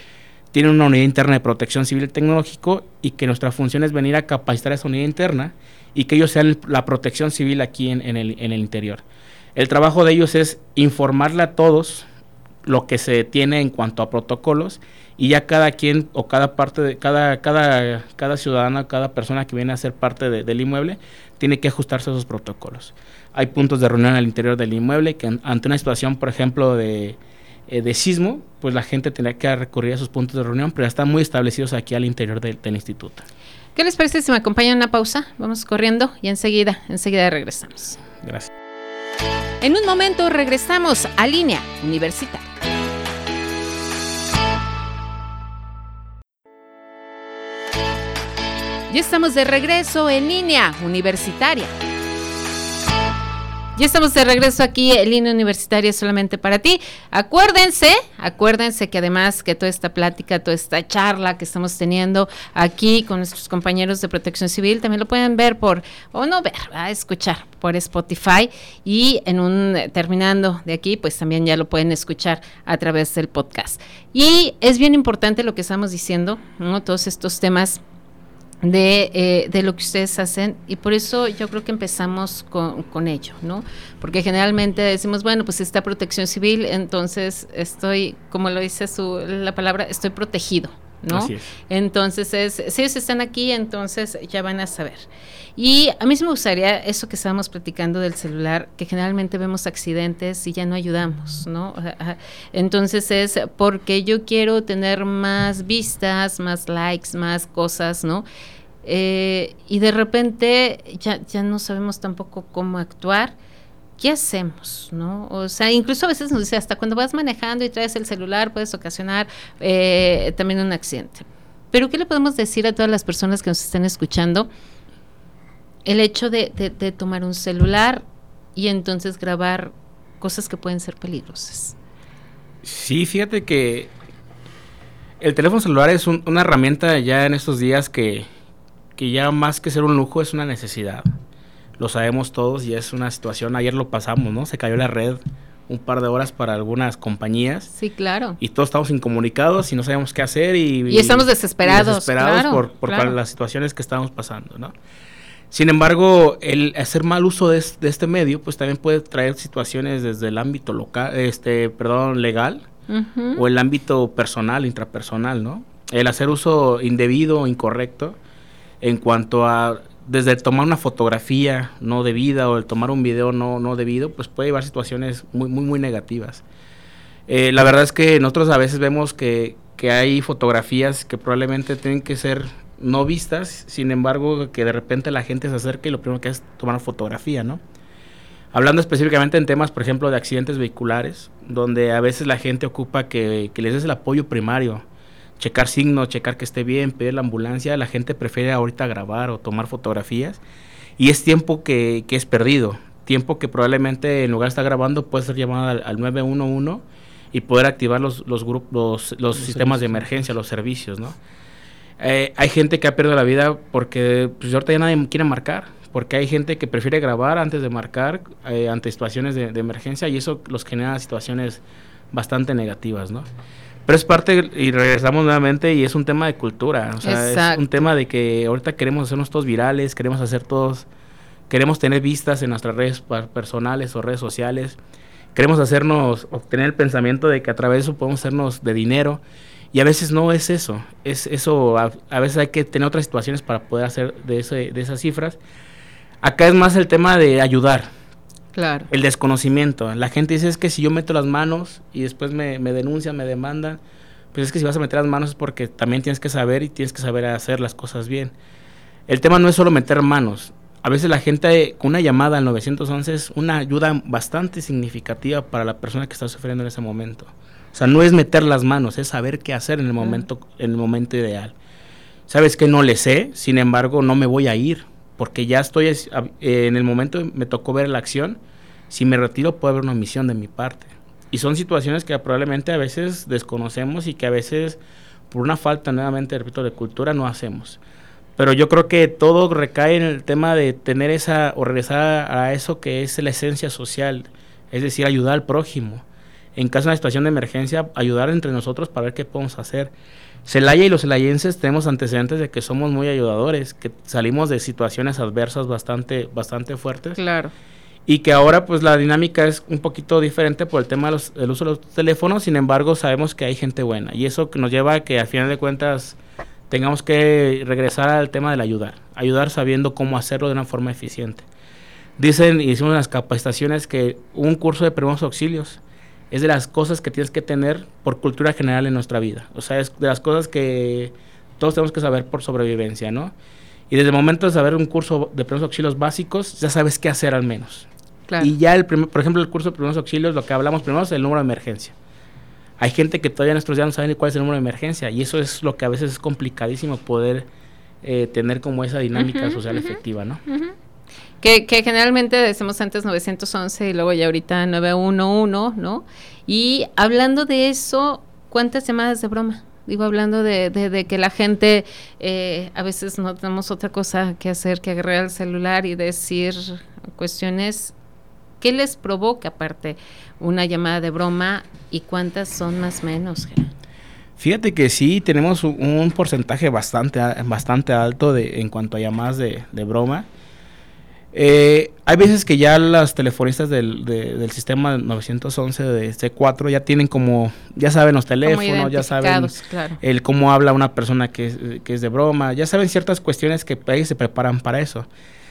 tiene una unidad interna de protección civil tecnológico y que nuestra función es venir a capacitar a esa unidad interna y que ellos sean la protección civil aquí en, el, en el interior. El trabajo de ellos es informarle a todos lo que se tiene en cuanto a protocolos y ya cada quien o cada parte de cada cada cada ciudadana cada persona que viene a ser parte del inmueble tiene que ajustarse a esos protocolos hay puntos de reunión al interior del inmueble que ante una situación por ejemplo de, eh, de sismo pues la gente tendría que recurrir a esos puntos de reunión pero están muy establecidos aquí al interior del instituto ¿Qué les parece si me acompañan a una pausa? Vamos corriendo y enseguida, enseguida regresamos. Gracias. En un momento regresamos a línea universitaria. Ya estamos de regreso en línea universitaria. Ya estamos de regreso aquí en línea universitaria solamente para ti. Acuérdense, acuérdense que además que toda esta plática, toda esta charla que estamos teniendo aquí con nuestros compañeros de Protección Civil, también lo pueden ver por, o no ver, a escuchar por Spotify y en un, terminando de aquí, pues también ya lo pueden escuchar a través del podcast. Y es bien importante lo que estamos diciendo, ¿no? Todos estos temas de, eh, de, lo que ustedes hacen y por eso yo creo que empezamos con, con, ello, ¿no? Porque generalmente decimos, bueno, pues está protección civil, entonces estoy, como lo dice su, la palabra, estoy protegido, ¿no? Entonces es, si ellos están aquí, entonces ya van a saber. Y a mí sí me gustaría eso que estábamos platicando del celular, que generalmente vemos accidentes y ya no ayudamos, ¿no? Entonces es porque yo quiero tener más vistas, más likes, más cosas, ¿no? Eh, y de repente ya, ya no sabemos tampoco cómo actuar. ¿Qué hacemos? ¿no? O sea, incluso a veces nos dice, hasta cuando vas manejando y traes el celular puedes ocasionar eh, también un accidente. Pero ¿qué le podemos decir a todas las personas que nos están escuchando? El hecho de, tomar un celular y entonces grabar cosas que pueden ser peligrosas. Sí, fíjate que el teléfono celular es una herramienta ya en estos días que, que ya más que ser un lujo es una necesidad. Lo sabemos todos y es una situación, ayer lo pasamos, ¿no? Se cayó la red un par de horas para algunas compañías. Sí, claro. Y todos estamos incomunicados y no sabemos qué hacer y... Y estamos desesperados. desesperados por, por las situaciones que estamos pasando, ¿no? Sin embargo, el hacer mal uso de, este medio, pues también puede traer situaciones desde el ámbito local, este, perdón, legal, o el ámbito personal, intrapersonal, ¿no? El hacer uso indebido o incorrecto en cuanto a desde tomar una fotografía no debida o el tomar un video no, no debido, pues puede llevar situaciones muy, muy, muy negativas. Eh, la verdad es que nosotros a veces vemos que, que, hay fotografías que probablemente tienen que ser no vistas, sin embargo, que de repente la gente se acerca y lo primero que hace es tomar fotografía, ¿no? Hablando específicamente en temas, por ejemplo, de accidentes vehiculares, donde a veces la gente ocupa que, que les des el apoyo primario, checar signos, checar que esté bien, pedir la ambulancia, la gente prefiere ahorita grabar o tomar fotografías y es tiempo que, que es perdido, tiempo que probablemente en lugar de estar grabando puede ser llamado al, al 911 y poder activar los, los, grupos, los, sistemas de emergencia, los servicios, ¿no? Eh, hay gente que ha perdido la vida porque pues, ahorita ya nadie quiere marcar, porque hay gente que prefiere grabar antes de marcar eh, ante situaciones de, de, emergencia y eso los genera situaciones bastante negativas, ¿no? Pero es parte, y regresamos nuevamente, y es un tema de cultura, o sea, Exacto. es un tema de que ahorita queremos hacernos todos virales, queremos hacer todos, queremos tener vistas en nuestras redes personales o redes sociales, queremos hacernos, obtener el pensamiento de que a través de eso podemos hacernos de dinero, y a veces no es eso, es eso, a, a veces hay que tener otras situaciones para poder hacer de, ese, de esas cifras. Acá es más el tema de ayudar, Claro. El desconocimiento. La gente dice es que si yo meto las manos y después me, me denuncian, me demandan, pues es que si vas a meter las manos es porque también tienes que saber y tienes que saber hacer las cosas bien. El tema no es solo meter manos. A veces la gente con una llamada al 911 es una ayuda bastante significativa para la persona que está sufriendo en ese momento. O sea, no es meter las manos, es saber qué hacer en el momento, en el momento ideal. Sabes que no le sé, sin embargo, no me voy a ir porque ya estoy eh, en el momento me tocó ver la acción, si me retiro puede haber una omisión de mi parte. Y son situaciones que probablemente a veces desconocemos y que a veces por una falta nuevamente, repito, de cultura no hacemos. Pero yo creo que todo recae en el tema de tener esa o regresar a eso que es la esencia social, es decir, ayudar al prójimo. En caso de una situación de emergencia, ayudar entre nosotros para ver qué podemos hacer. Celaya y los celayenses tenemos antecedentes de que somos muy ayudadores, que salimos de situaciones adversas bastante, bastante fuertes. Claro. Y que ahora pues la dinámica es un poquito diferente por el tema del de uso de los teléfonos, sin embargo sabemos que hay gente buena y eso nos lleva a que al final de cuentas tengamos que regresar al tema del ayudar, ayudar sabiendo cómo hacerlo de una forma eficiente. Dicen, y hicimos las capacitaciones, que un curso de primeros auxilios es de las cosas que tienes que tener por cultura general en nuestra vida. O sea, es de las cosas que todos tenemos que saber por sobrevivencia, ¿no? Y desde el momento de saber un curso de primeros auxilios básicos, ya sabes qué hacer al menos. Claro. Y ya, el primer, por ejemplo, el curso de primeros auxilios, lo que hablamos primero es el número de emergencia. Hay gente que todavía en nuestros días no saben ni cuál es el número de emergencia y eso es lo que a veces es complicadísimo poder eh, tener como esa dinámica uh -huh, social uh -huh, efectiva, ¿no? Uh -huh. Que, generalmente decimos antes 911 y luego ya ahorita 911, ¿no? Y hablando de eso, ¿cuántas llamadas de broma? Digo, hablando de, de, de que la gente eh, a veces no tenemos otra cosa que hacer que agarrar el celular y decir cuestiones. ¿Qué les provoca aparte una llamada de broma y cuántas son más menos? Fíjate que sí, tenemos un, porcentaje bastante, bastante alto de, en cuanto a llamadas de broma. Eh, hay veces que ya las telefonistas del, de, del sistema 911 de C4 ya tienen como, ya saben los teléfonos, ya saben claro. el cómo habla una persona que es, que es de broma, ya saben ciertas cuestiones que ellos se preparan para eso.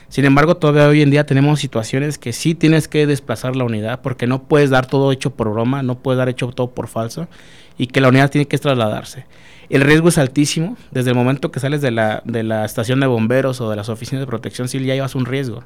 Sin embargo, todavía hoy en día tenemos situaciones que sí tienes que desplazar la unidad porque no puedes dar todo hecho por broma, no puedes dar hecho todo por falso y que la unidad tiene que trasladarse. El riesgo es altísimo. Desde el momento que sales de la, de la estación de bomberos o de las oficinas de protección civil ya llevas un riesgo.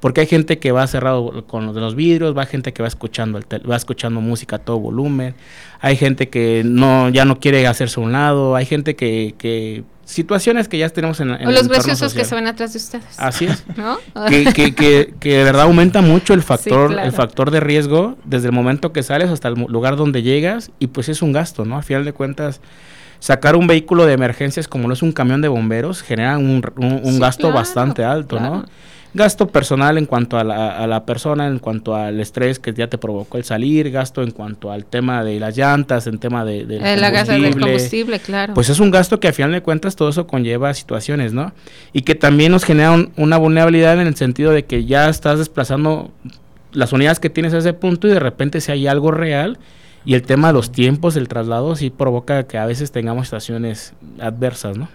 Porque hay gente que va cerrado con los de los vidrios, va gente que va escuchando, el va escuchando música a todo volumen, hay gente que no ya no quiere hacerse a un lado, hay gente que, que situaciones que ya tenemos en, en o los graciosos que se ven atrás de ustedes. Así es. ¿No? que, que, que, que, de verdad aumenta mucho el factor, sí, claro. el factor de riesgo desde el momento que sales hasta el lugar donde llegas y pues es un gasto, ¿no? Al final de cuentas sacar un vehículo de emergencias como no es un camión de bomberos genera un, un, un sí, gasto claro, bastante alto, claro. ¿no? Gasto personal en cuanto a la, a la, persona, en cuanto al estrés que ya te provocó el salir, gasto en cuanto al tema de las llantas, en tema de, de el combustible. del combustible, claro. Pues es un gasto que a final de cuentas todo eso conlleva situaciones, ¿no? Y que también nos genera un, una vulnerabilidad en el sentido de que ya estás desplazando las unidades que tienes a ese punto y de repente si hay algo real y el tema de los tiempos del traslado sí provoca que a veces tengamos situaciones adversas, ¿no?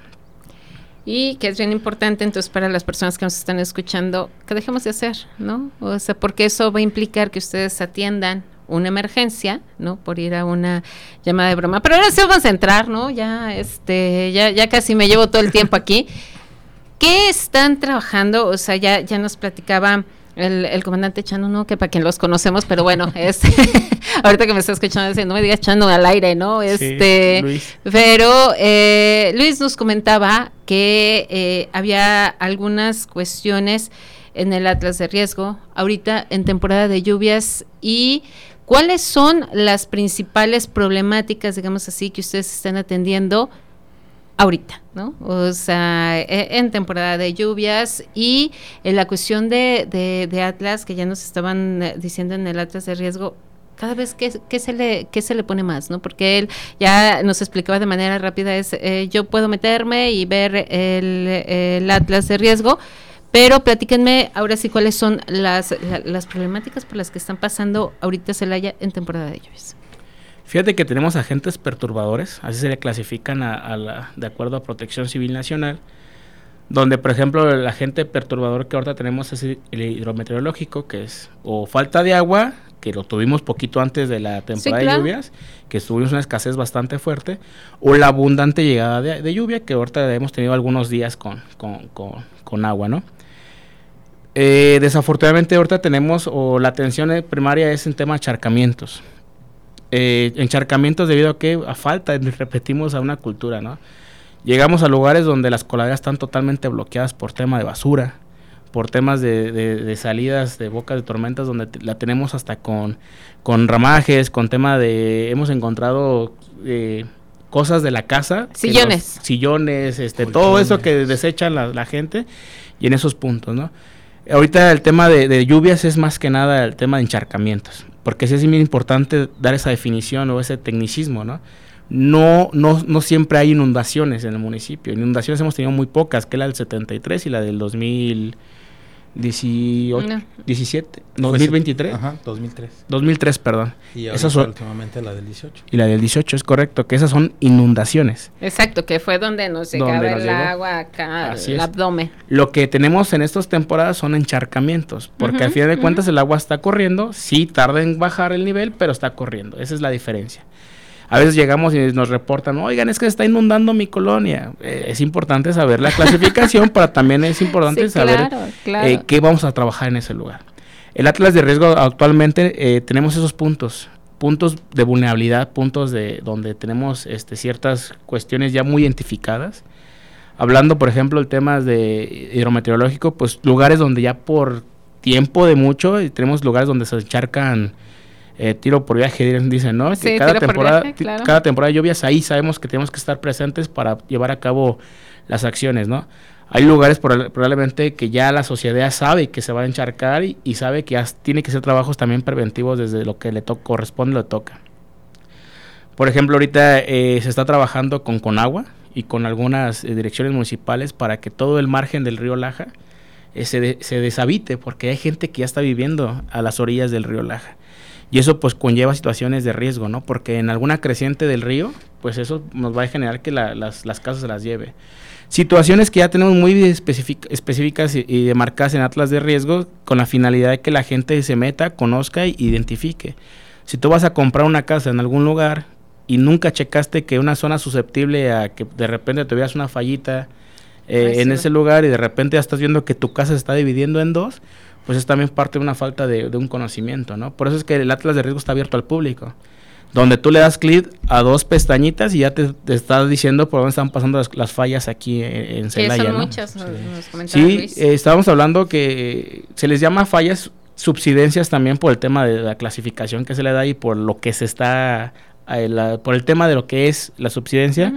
y que es bien importante entonces para las personas que nos están escuchando que dejemos de hacer, ¿no? O sea, porque eso va a implicar que ustedes atiendan una emergencia, ¿no? Por ir a una llamada de broma. Pero ahora sí vamos a entrar, ¿no? Ya, este, ya, ya casi me llevo todo el tiempo aquí. ¿Qué están trabajando? O sea, ya, ya nos platicaba el, comandante Chano, no, que para quien los conocemos, pero bueno, este, ahorita que me está escuchando, no me digas Chano al aire, ¿no? Este, Luis. Pero eh, Luis nos comentaba que eh, había algunas cuestiones en el Atlas de riesgo, ahorita en temporada de lluvias y cuáles son las principales problemáticas, digamos así, que ustedes están atendiendo ahorita, ¿no? O sea, e, en temporada de lluvias y en la cuestión de, de, Atlas, que ya nos estaban eh, diciendo en el Atlas de riesgo, cada vez que, se le que se le pone más, ¿no? Porque él ya nos explicaba de manera rápida es eh, yo puedo meterme y ver el, el, atlas de riesgo, pero platíquenme ahora sí cuáles son las, las problemáticas por las que están pasando ahorita Celaya en temporada de lluvias. Fíjate que tenemos agentes perturbadores, así se le clasifican a, la, de acuerdo a Protección Civil Nacional, donde por ejemplo el agente perturbador que ahorita tenemos es el hidrometeorológico, que es o falta de agua, que lo tuvimos poquito antes de la temporada de lluvias, que tuvimos una escasez bastante fuerte, o la abundante llegada de, lluvia, que ahorita hemos tenido algunos días con, con, agua, ¿no? Eh, desafortunadamente ahorita tenemos, o la atención primaria es en tema de charcamientos eh, encharcamientos debido a que a falta, repetimos, a una cultura, ¿no? Llegamos a lugares donde las coladeras están totalmente bloqueadas por tema de basura, por temas de, salidas de bocas de tormentas donde la tenemos hasta con, con ramajes, con tema de... Hemos encontrado eh, cosas de la casa. Sillones. sillones, este, todo eso que desechan la, la, gente y en esos puntos, ¿no? Ahorita el tema de, de, lluvias es más que nada el tema de encharcamientos porque sí es muy importante dar esa definición o ese tecnicismo, ¿no? No, no, no siempre hay inundaciones en el municipio. Inundaciones hemos tenido muy pocas, que la del 73 y la del 2000. 18, 17, 2023. Ajá, 2003. 2003, perdón. Y esas son, últimamente la del 18. Y la del 18 es correcto, que esas son inundaciones. Exacto, que fue donde nos llegaba el agua acá, el abdomen. Lo que tenemos en estas temporadas son encharcamientos, porque al final de cuentas el agua está corriendo, sí tarda en bajar el nivel, pero está corriendo. Esa es la diferencia. A veces llegamos y nos reportan, oigan, es que se está inundando mi colonia. Eh, es importante saber la clasificación, pero también es importante saber eh, qué vamos a trabajar en ese lugar. El Atlas de riesgo actualmente eh, tenemos esos puntos, puntos de vulnerabilidad, puntos de donde tenemos este, ciertas cuestiones ya muy identificadas. Hablando, por ejemplo, el tema de hidrometeorológico, pues lugares donde ya por tiempo de mucho, tenemos lugares donde se encharcan eh, tiro por viaje, dicen, ¿no? que cada temporada, cada temporada de lluvias ahí sabemos que tenemos que estar presentes para llevar a cabo las acciones, ¿no? Hay lugares probablemente que ya la sociedad sabe que se va a encharcar y, sabe que tiene que ser trabajos también preventivos desde lo que le corresponde le toca. Por ejemplo, ahorita eh, se está trabajando con Conagua y con algunas eh, direcciones municipales para que todo el margen del río Laja se, se deshabite, porque hay gente que ya está viviendo a las orillas del río Laja. Y eso pues conlleva situaciones de riesgo, ¿no? Porque en alguna creciente del río, pues eso nos va a generar que las, las, casas se las lleve. Situaciones que ya tenemos muy específicas y, y, demarcadas en atlas de riesgo con la finalidad de que la gente se meta, conozca e identifique. Si tú vas a comprar una casa en algún lugar y nunca checaste que una zona susceptible a que de repente te veas una fallita eh, en ese lugar y de repente ya estás viendo que tu casa se está dividiendo en dos, pues es también parte de una falta de, un conocimiento, ¿no? Por eso es que el Atlas de Riesgo está abierto al público, donde tú le das clic a dos pestañitas y ya te, está diciendo por dónde están pasando las, fallas aquí en, Celaya, son muchas, Sí, eh, estábamos hablando que se les llama fallas subsidencias también por el tema de la clasificación que se le da y por lo que se está, eh, por el tema de lo que es la subsidencia.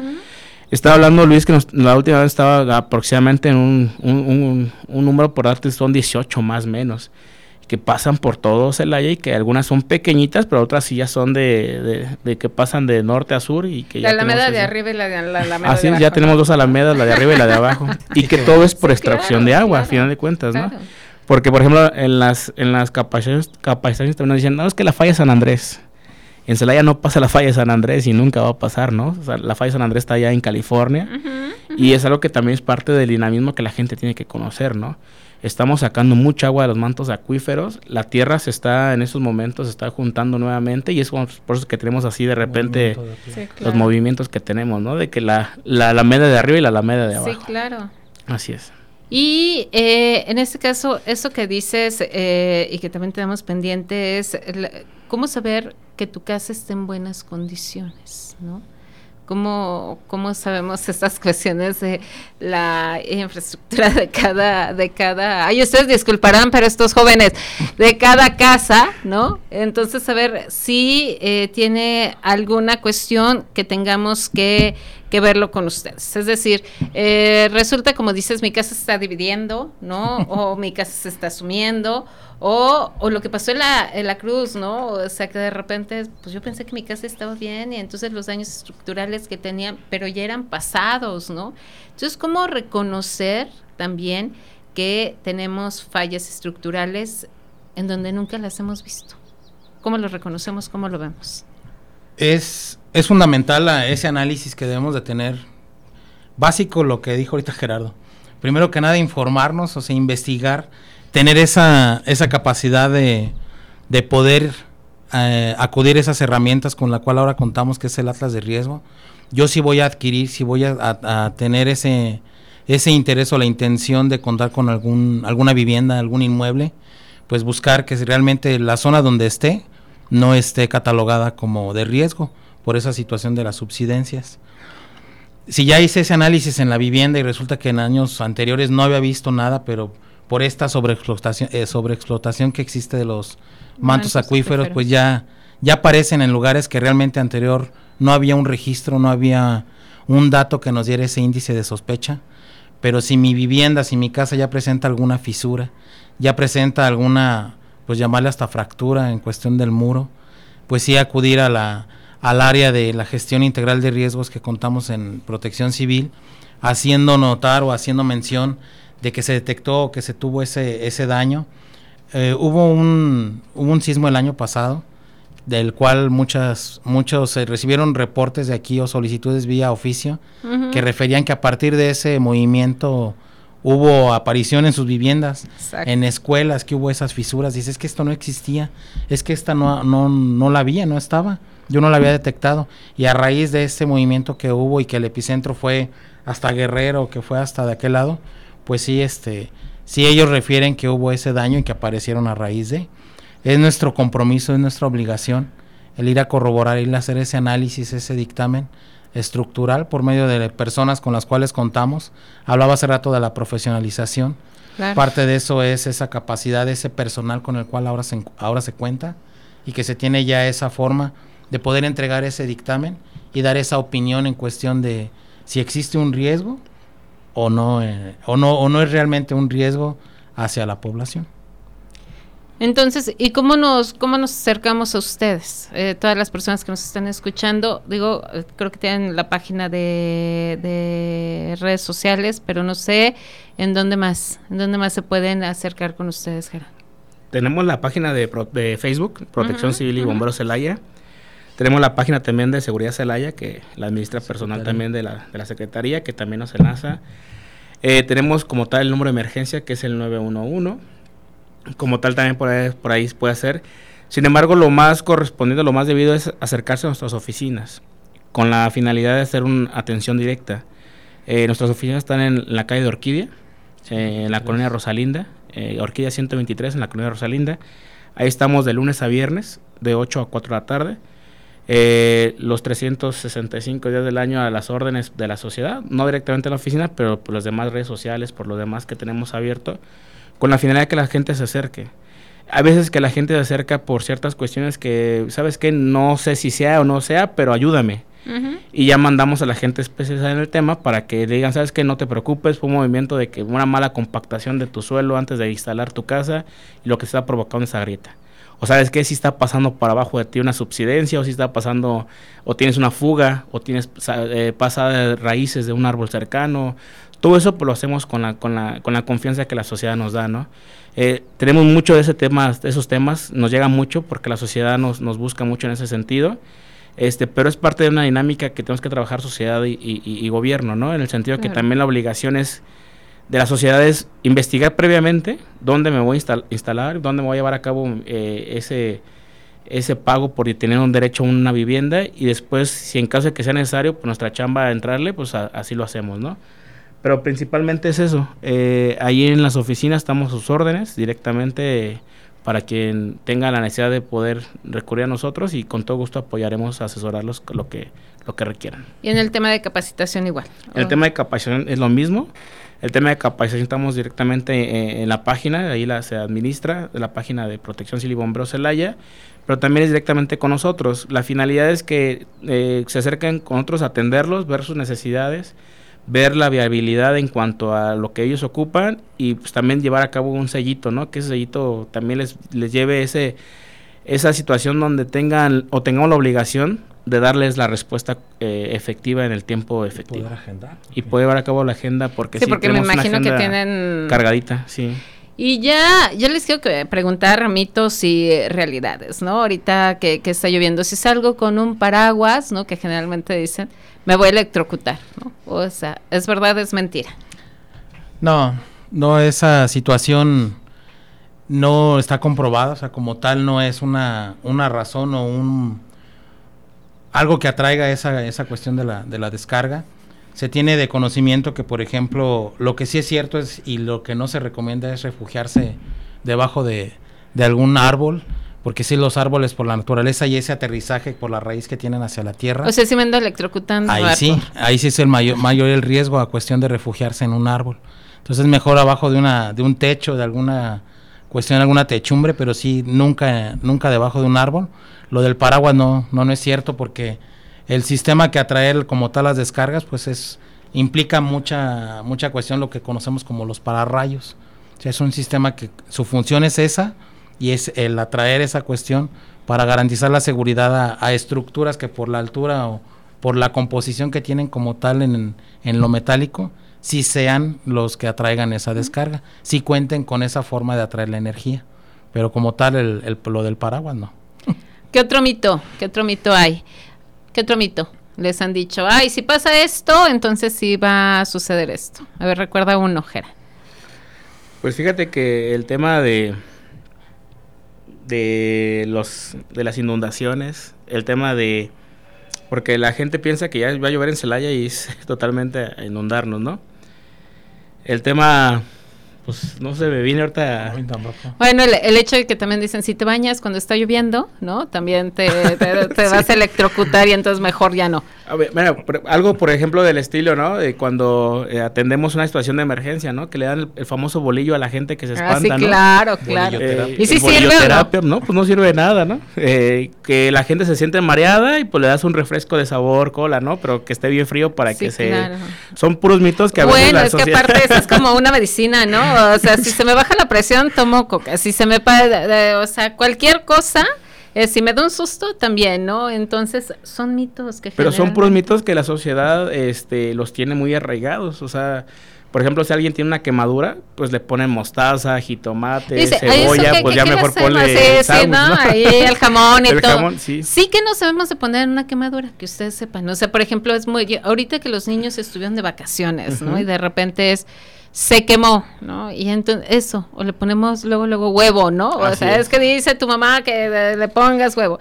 Estaba hablando Luis que la última vez estaba aproximadamente en un, número por darte, son 18 más o menos, que pasan por todo Celaya y que algunas son pequeñitas, pero otras sí ya son de, que pasan de norte a sur y que la alameda de arriba y la de la alameda Así, de ya tenemos dos alamedas, la de arriba y la de abajo. y que todo es por extracción de agua, a final de cuentas, ¿no? Porque, por ejemplo, en las, en las capacitaciones, capacitaciones también nos dicen, no, es que la falla San Andrés. En ya no pasa la falla de San Andrés y nunca va a pasar, ¿no? O sea, la falla de San Andrés está allá en California Y es algo que también es parte del dinamismo que la gente tiene que conocer, ¿no? Estamos sacando mucha agua de los mantos acuíferos, la tierra se está en esos momentos se está juntando nuevamente y es por eso que tenemos así de repente los movimientos que tenemos, ¿no? De que la, la alameda de arriba y la alameda de abajo. Sí, claro. Así es. Y eh, en este caso, eso que dices eh, y que también tenemos pendiente es cómo saber que tu casa está en buenas condiciones, ¿no? ¿Cómo, ¿Cómo sabemos estas cuestiones de la infraestructura de cada, de cada, ay, ustedes disculparán, pero estos jóvenes, de cada casa, ¿no? Entonces, saber si eh, tiene alguna cuestión que tengamos que que verlo con ustedes. Es decir, eh, resulta, como dices, mi casa se está dividiendo, ¿no? o mi casa se está sumiendo, o, o lo que pasó en la, en la cruz, ¿no? O sea, que de repente, pues yo pensé que mi casa estaba bien y entonces los daños estructurales que tenían, pero ya eran pasados, ¿no? Entonces, ¿cómo reconocer también que tenemos fallas estructurales en donde nunca las hemos visto? ¿Cómo lo reconocemos? ¿Cómo lo vemos? Es es fundamental ese análisis que debemos de tener. Básico lo que dijo ahorita Gerardo. Primero que nada, informarnos, o sea, investigar, tener esa, esa capacidad de, de poder eh, acudir a esas herramientas con la cual ahora contamos, que es el Atlas de Riesgo. Yo sí voy a adquirir, si voy a, a, tener ese, ese interés o la intención de contar con algún, alguna vivienda, algún inmueble, pues buscar que realmente la zona donde esté no esté catalogada como de riesgo por esa situación de las subsidencias. Si ya hice ese análisis en la vivienda y resulta que en años anteriores no había visto nada, pero por esta sobreexplotación, eh, sobreexplotación que existe de los mantos, acuíferos, pues ya, ya aparecen en lugares que realmente anterior no había un registro, no había un dato que nos diera ese índice de sospecha. Pero si mi vivienda, si mi casa ya presenta alguna fisura, ya presenta alguna, pues llamarle hasta fractura en cuestión del muro, pues sí acudir a la, al área de la gestión integral de riesgos que contamos en protección civil, haciendo notar o haciendo mención de que se detectó que se tuvo ese, ese daño. Eh, hubo, un, un sismo el año pasado, del cual muchas, muchos se recibieron reportes de aquí o solicitudes vía oficio que referían que a partir de ese movimiento hubo aparición en sus viviendas, en escuelas, que hubo esas fisuras. Dices que esto no existía, es que esta no, no, no la había, no estaba. Yo no la había detectado. Y a raíz de este movimiento que hubo y que el epicentro fue hasta Guerrero, que fue hasta de aquel lado, pues sí, este, sí ellos refieren que hubo ese daño y que aparecieron a raíz de. Es nuestro compromiso, es nuestra obligación el ir a corroborar, ir a hacer ese análisis, ese dictamen estructural por medio de personas con las cuales contamos. Hablaba hace rato de la profesionalización. Parte de eso es esa capacidad, ese personal con el cual ahora se, ahora se cuenta y que se tiene ya esa forma de poder entregar ese dictamen y dar esa opinión en cuestión de si existe un riesgo o no, eh, o no, o no es realmente un riesgo hacia la población. Entonces, ¿y cómo nos, cómo nos acercamos a ustedes? Eh, todas las personas que nos están escuchando, digo, eh, creo que tienen la página de, de, redes sociales, pero no sé en dónde más, en dónde más se pueden acercar con ustedes, Gerardo. Tenemos la página de, de Facebook, Protección Civil y Bomberos Celaya. Tenemos la página también de Seguridad Celaya, que la administra personal también de la, de la Secretaría, que también nos enlaza. Eh, tenemos como tal el número de emergencia, que es el 911. Como tal también por ahí, por ahí puede ser. Sin embargo, lo más correspondiente, lo más debido es acercarse a nuestras oficinas, con la finalidad de hacer una atención directa. Eh, nuestras oficinas están en la calle de Orquídea, eh, en la colonia Rosalinda, Orquídea 123 en la colonia Rosalinda. Ahí estamos de lunes a viernes, de 8 a 4 de la tarde eh, los 365 días del año a las órdenes de la sociedad, no directamente a la oficina, pero por las demás redes sociales, por lo demás que tenemos abierto, con la finalidad de que la gente se acerque. Hay veces que la gente se acerca por ciertas cuestiones que, ¿sabes qué? No sé si sea o no sea, pero ayúdame. Y ya mandamos a la gente especializada en el tema para que digan, ¿sabes qué? No te preocupes, fue un movimiento de que una mala compactación de tu suelo antes de instalar tu casa y lo que está provocando esa grieta o sabes que si está pasando por abajo de ti una subsidencia, o si está pasando, o tienes una fuga, o tienes eh, pasada raíces de un árbol cercano. Todo eso pues, lo hacemos con la, con, la, con la confianza que la sociedad nos da, ¿no? Eh, tenemos mucho de ese tema, esos temas, nos llega mucho porque la sociedad nos, nos busca mucho en ese sentido. Este, pero es parte de una dinámica que tenemos que trabajar sociedad y, gobierno, ¿no? En el sentido que también la obligación es de la sociedad es investigar previamente dónde me voy a instalar, dónde me voy a llevar a cabo eh, ese, ese pago por tener un derecho a una vivienda y después, si en caso de que sea necesario, pues nuestra chamba a entrarle, pues así lo hacemos, ¿no? Pero principalmente es eso. Eh, ahí en las oficinas estamos a sus órdenes directamente para quien tenga la necesidad de poder recurrir a nosotros y con todo gusto apoyaremos a asesorarlos lo que, lo que requieran. Y en el tema de capacitación igual. En el tema de capacitación es lo mismo. El tema de capacitación estamos directamente eh, en la página, ahí la, se administra, de la página de Protección Civil y Bomberos Celaya, pero también es directamente con nosotros. La finalidad es que eh, se acerquen con otros atenderlos, ver sus necesidades, ver la viabilidad en cuanto a lo que ellos ocupan y pues también llevar a cabo un sellito, ¿no? Que ese sellito también les, les lleve ese esa situación donde tengan o tengamos la obligación de darles la respuesta eh, efectiva en el tiempo efectivo. Y poder llevar a cabo la agenda porque sí, porque me imagino que tienen cargadita, sí. Y ya, yo les quiero preguntar mitos y realidades, ¿no? Ahorita que, que, está lloviendo, si salgo con un paraguas, ¿no? Que generalmente dicen, me voy a electrocutar, ¿no? O sea, ¿es verdad, es mentira? No, no, esa situación no está comprobada, o sea, como tal no es una, una razón o un algo que atraiga esa, esa cuestión de la, de la descarga. Se tiene de conocimiento que, por ejemplo, lo que sí es cierto es y lo que no se recomienda es refugiarse debajo de, de algún árbol, porque si los árboles por la naturaleza y ese aterrizaje por la raíz que tienen hacia la tierra. O sea, si me ando electrocutando. Ahí sí, ahí sí es el mayor, mayor el riesgo a cuestión de refugiarse en un árbol. Entonces es mejor abajo de una de un techo, de alguna cuestión, alguna techumbre, pero sí nunca nunca debajo de un árbol lo del paraguas no, no, no es cierto porque el sistema que atrae como tal las descargas, pues es implica mucha, mucha cuestión lo que conocemos como los pararrayos. O sea, es un sistema que su función es esa y es el atraer esa cuestión para garantizar la seguridad a, estructuras que por la altura o por la composición que tienen como tal en, en lo metálico, si sean los que atraigan esa descarga, si cuenten con esa forma de atraer la energía. Pero como tal, el, el, lo del paraguas no. ¿Qué otro mito? ¿Qué otro mito hay? ¿Qué otro mito? Les han dicho, ay, si pasa esto, entonces sí va a suceder esto. A ver, recuerda uno, Jera. Pues fíjate que el tema de de los de las inundaciones, el tema de porque la gente piensa que ya va a llover en Celaya y es totalmente a inundarnos, ¿no? El tema pues no se me viene ahorita. Bueno, el, hecho de que también dicen, si te bañas cuando está lloviendo, ¿no? También te, vas a electrocutar y entonces mejor ya no. A ver, mira, algo, por ejemplo, del estilo, ¿no? De cuando eh, atendemos una situación de emergencia, ¿no? Que le dan el, famoso bolillo a la gente que se espanta, ah, sí, claro, claro. Eh, ¿Y si sirve o no? Pues no sirve de nada, ¿no? Eh, que la gente se siente mareada y pues le das un refresco de sabor, cola, ¿no? Pero que esté bien frío para que se... Son puros mitos que a veces Bueno, es que aparte eso es como una medicina, ¿no? O sea, si se me baja la presión, tomo coca. Si se me... o sea, cualquier cosa eh, si me da un susto, también, ¿no? Entonces, son mitos que... Pero son puros mitos que la sociedad este, los tiene muy arraigados, o sea... Por ejemplo, si alguien tiene una quemadura, pues le ponen mostaza, jitomate, cebolla, pues ya mejor ponle sí, sí, ¿no? Ahí el jamón y el todo. Jamón, sí. sí que no sabemos de poner una quemadura, que ustedes sepan. O sea, por ejemplo, es muy... Ahorita que los niños estuvieron de vacaciones, ¿no? Y de repente es se quemó, ¿no? Y entonces eso, o le ponemos luego, luego huevo, ¿no? O sea, es. que dice tu mamá que le, pongas huevo.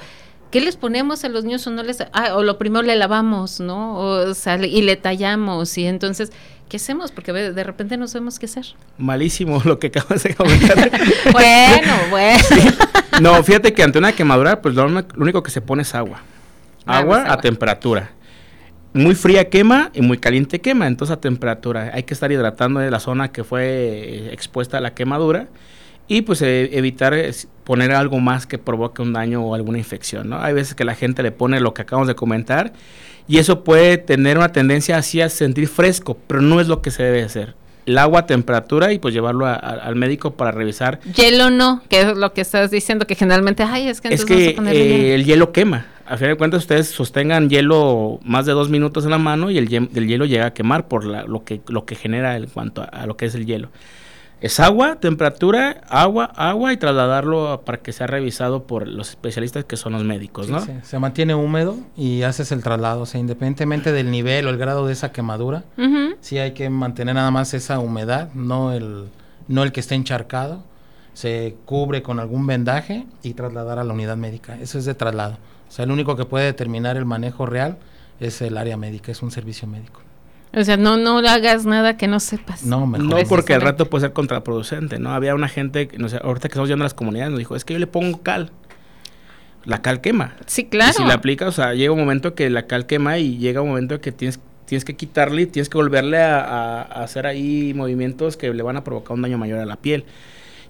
¿Qué les ponemos a los niños o no les... Ah, o lo primero le lavamos, ¿no? O, sea, y le tallamos y entonces... ¿Qué hacemos? Porque de repente no sabemos qué hacer. Malísimo lo que acabas de comentar. bueno, bueno. No, fíjate que ante una quemadura, pues lo, único que se pone es agua. Agua, a temperatura muy fría quema y muy caliente quema, entonces a temperatura. Hay que estar hidratando la zona que fue eh, expuesta a la quemadura y pues e, evitar poner algo más que provoque un daño o alguna infección, ¿no? Hay veces que la gente le pone lo que acabamos de comentar y eso puede tener una tendencia así a sentir fresco, pero no es lo que se debe hacer. El agua a temperatura y pues llevarlo al médico para revisar. Hielo no, que es lo que estás diciendo, que generalmente, ay, es que entonces es que eh, el hielo quema a fin de cuentas ustedes sostengan hielo más de dos minutos en la mano y el, hielo llega a quemar por lo, que, lo que genera en cuanto a, lo que es el hielo. Es agua, temperatura, agua, agua y trasladarlo para que sea revisado por los especialistas que son los médicos, ¿no? Sí, se mantiene húmedo y haces el traslado, o sea, independientemente del nivel o el grado de esa quemadura, Ujú. sí hay que mantener nada más esa humedad, no el, no el que esté encharcado. Se cubre con algún vendaje y trasladar a la unidad médica. Eso es de traslado. O sea, el único que puede determinar el manejo real es el área médica, es un servicio médico. O sea, no, no hagas nada que no sepas. No, mejor. No, porque al rato puede ser contraproducente, ¿no? Había una gente, que, no sé, ahorita que estamos yendo a las comunidades, nos dijo, es que yo le pongo cal. La cal quema. Sí, claro. Y si la aplicas, o sea, llega un momento que la cal quema y llega un momento que tienes, tienes que quitarle y tienes que volverle a, a- a hacer ahí movimientos que le van a provocar un daño mayor a la piel.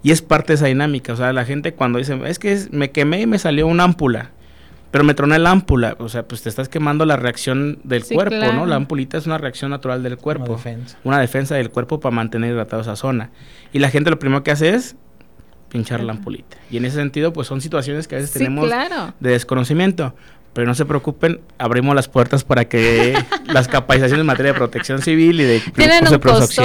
Y es parte de esa dinámica, o sea, la gente cuando dice, es que es- me quemé y me salió una ámpula, pero me troné la ámpula, o sea, pues te estás quemando la reacción del Sí, cuerpo, claro. ¿no? La ampulita es una reacción natural del cuerpo Una defensa. una defensa del cuerpo para mantener hidratado esa zona. Y la gente lo primero que hace es pinchar la ampulita. Y en ese sentido, pues son situaciones que a veces Sí, tenemos claro. de desconocimiento. Pero no se preocupen, abrimos las puertas para que las capacitaciones en materia de protección civil y de ¿Tienen un costo?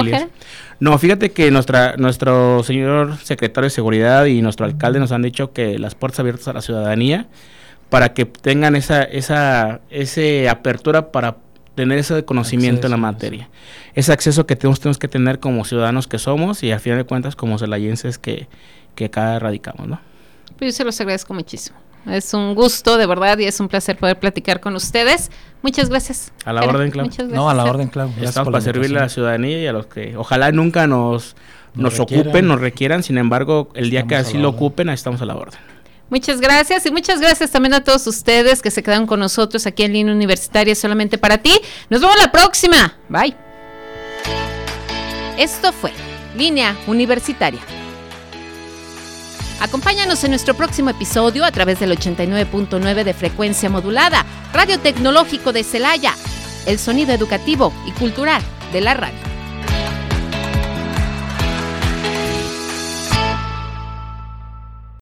No, fíjate que nuestra, nuestro señor secretario de Seguridad y nuestro alcalde nos han dicho que las puertas abiertas a la ciudadanía para que tengan esa, esa, ese apertura para tener ese conocimiento en la materia. Ese acceso que tenemos, tenemos que tener como ciudadanos que somos y a final de cuentas como celayenses que, que acá radicamos, ¿no? Pues yo se los agradezco muchísimo. Es un gusto, de verdad, y es un placer poder platicar con ustedes. Muchas gracias. A la orden, Clau. No, a la orden, claro. Gracias Estamos para servirle a la ciudadanía y a los que ojalá nunca nos, Nos ocupen, nos requieran, sin embargo, el día que Estamos así lo ocupen, ahí estamos a la orden. Muchas gracias y muchas gracias también a todos ustedes que se quedaron con nosotros aquí en Línea Universitaria solamente para ti. Nos vemos la próxima. Bye. Esto fue Línea Universitaria. Acompáñanos en nuestro próximo episodio a través del 89.9 de frecuencia modulada, Radio Tecnológico de Celaya, el sonido educativo y cultural de la radio.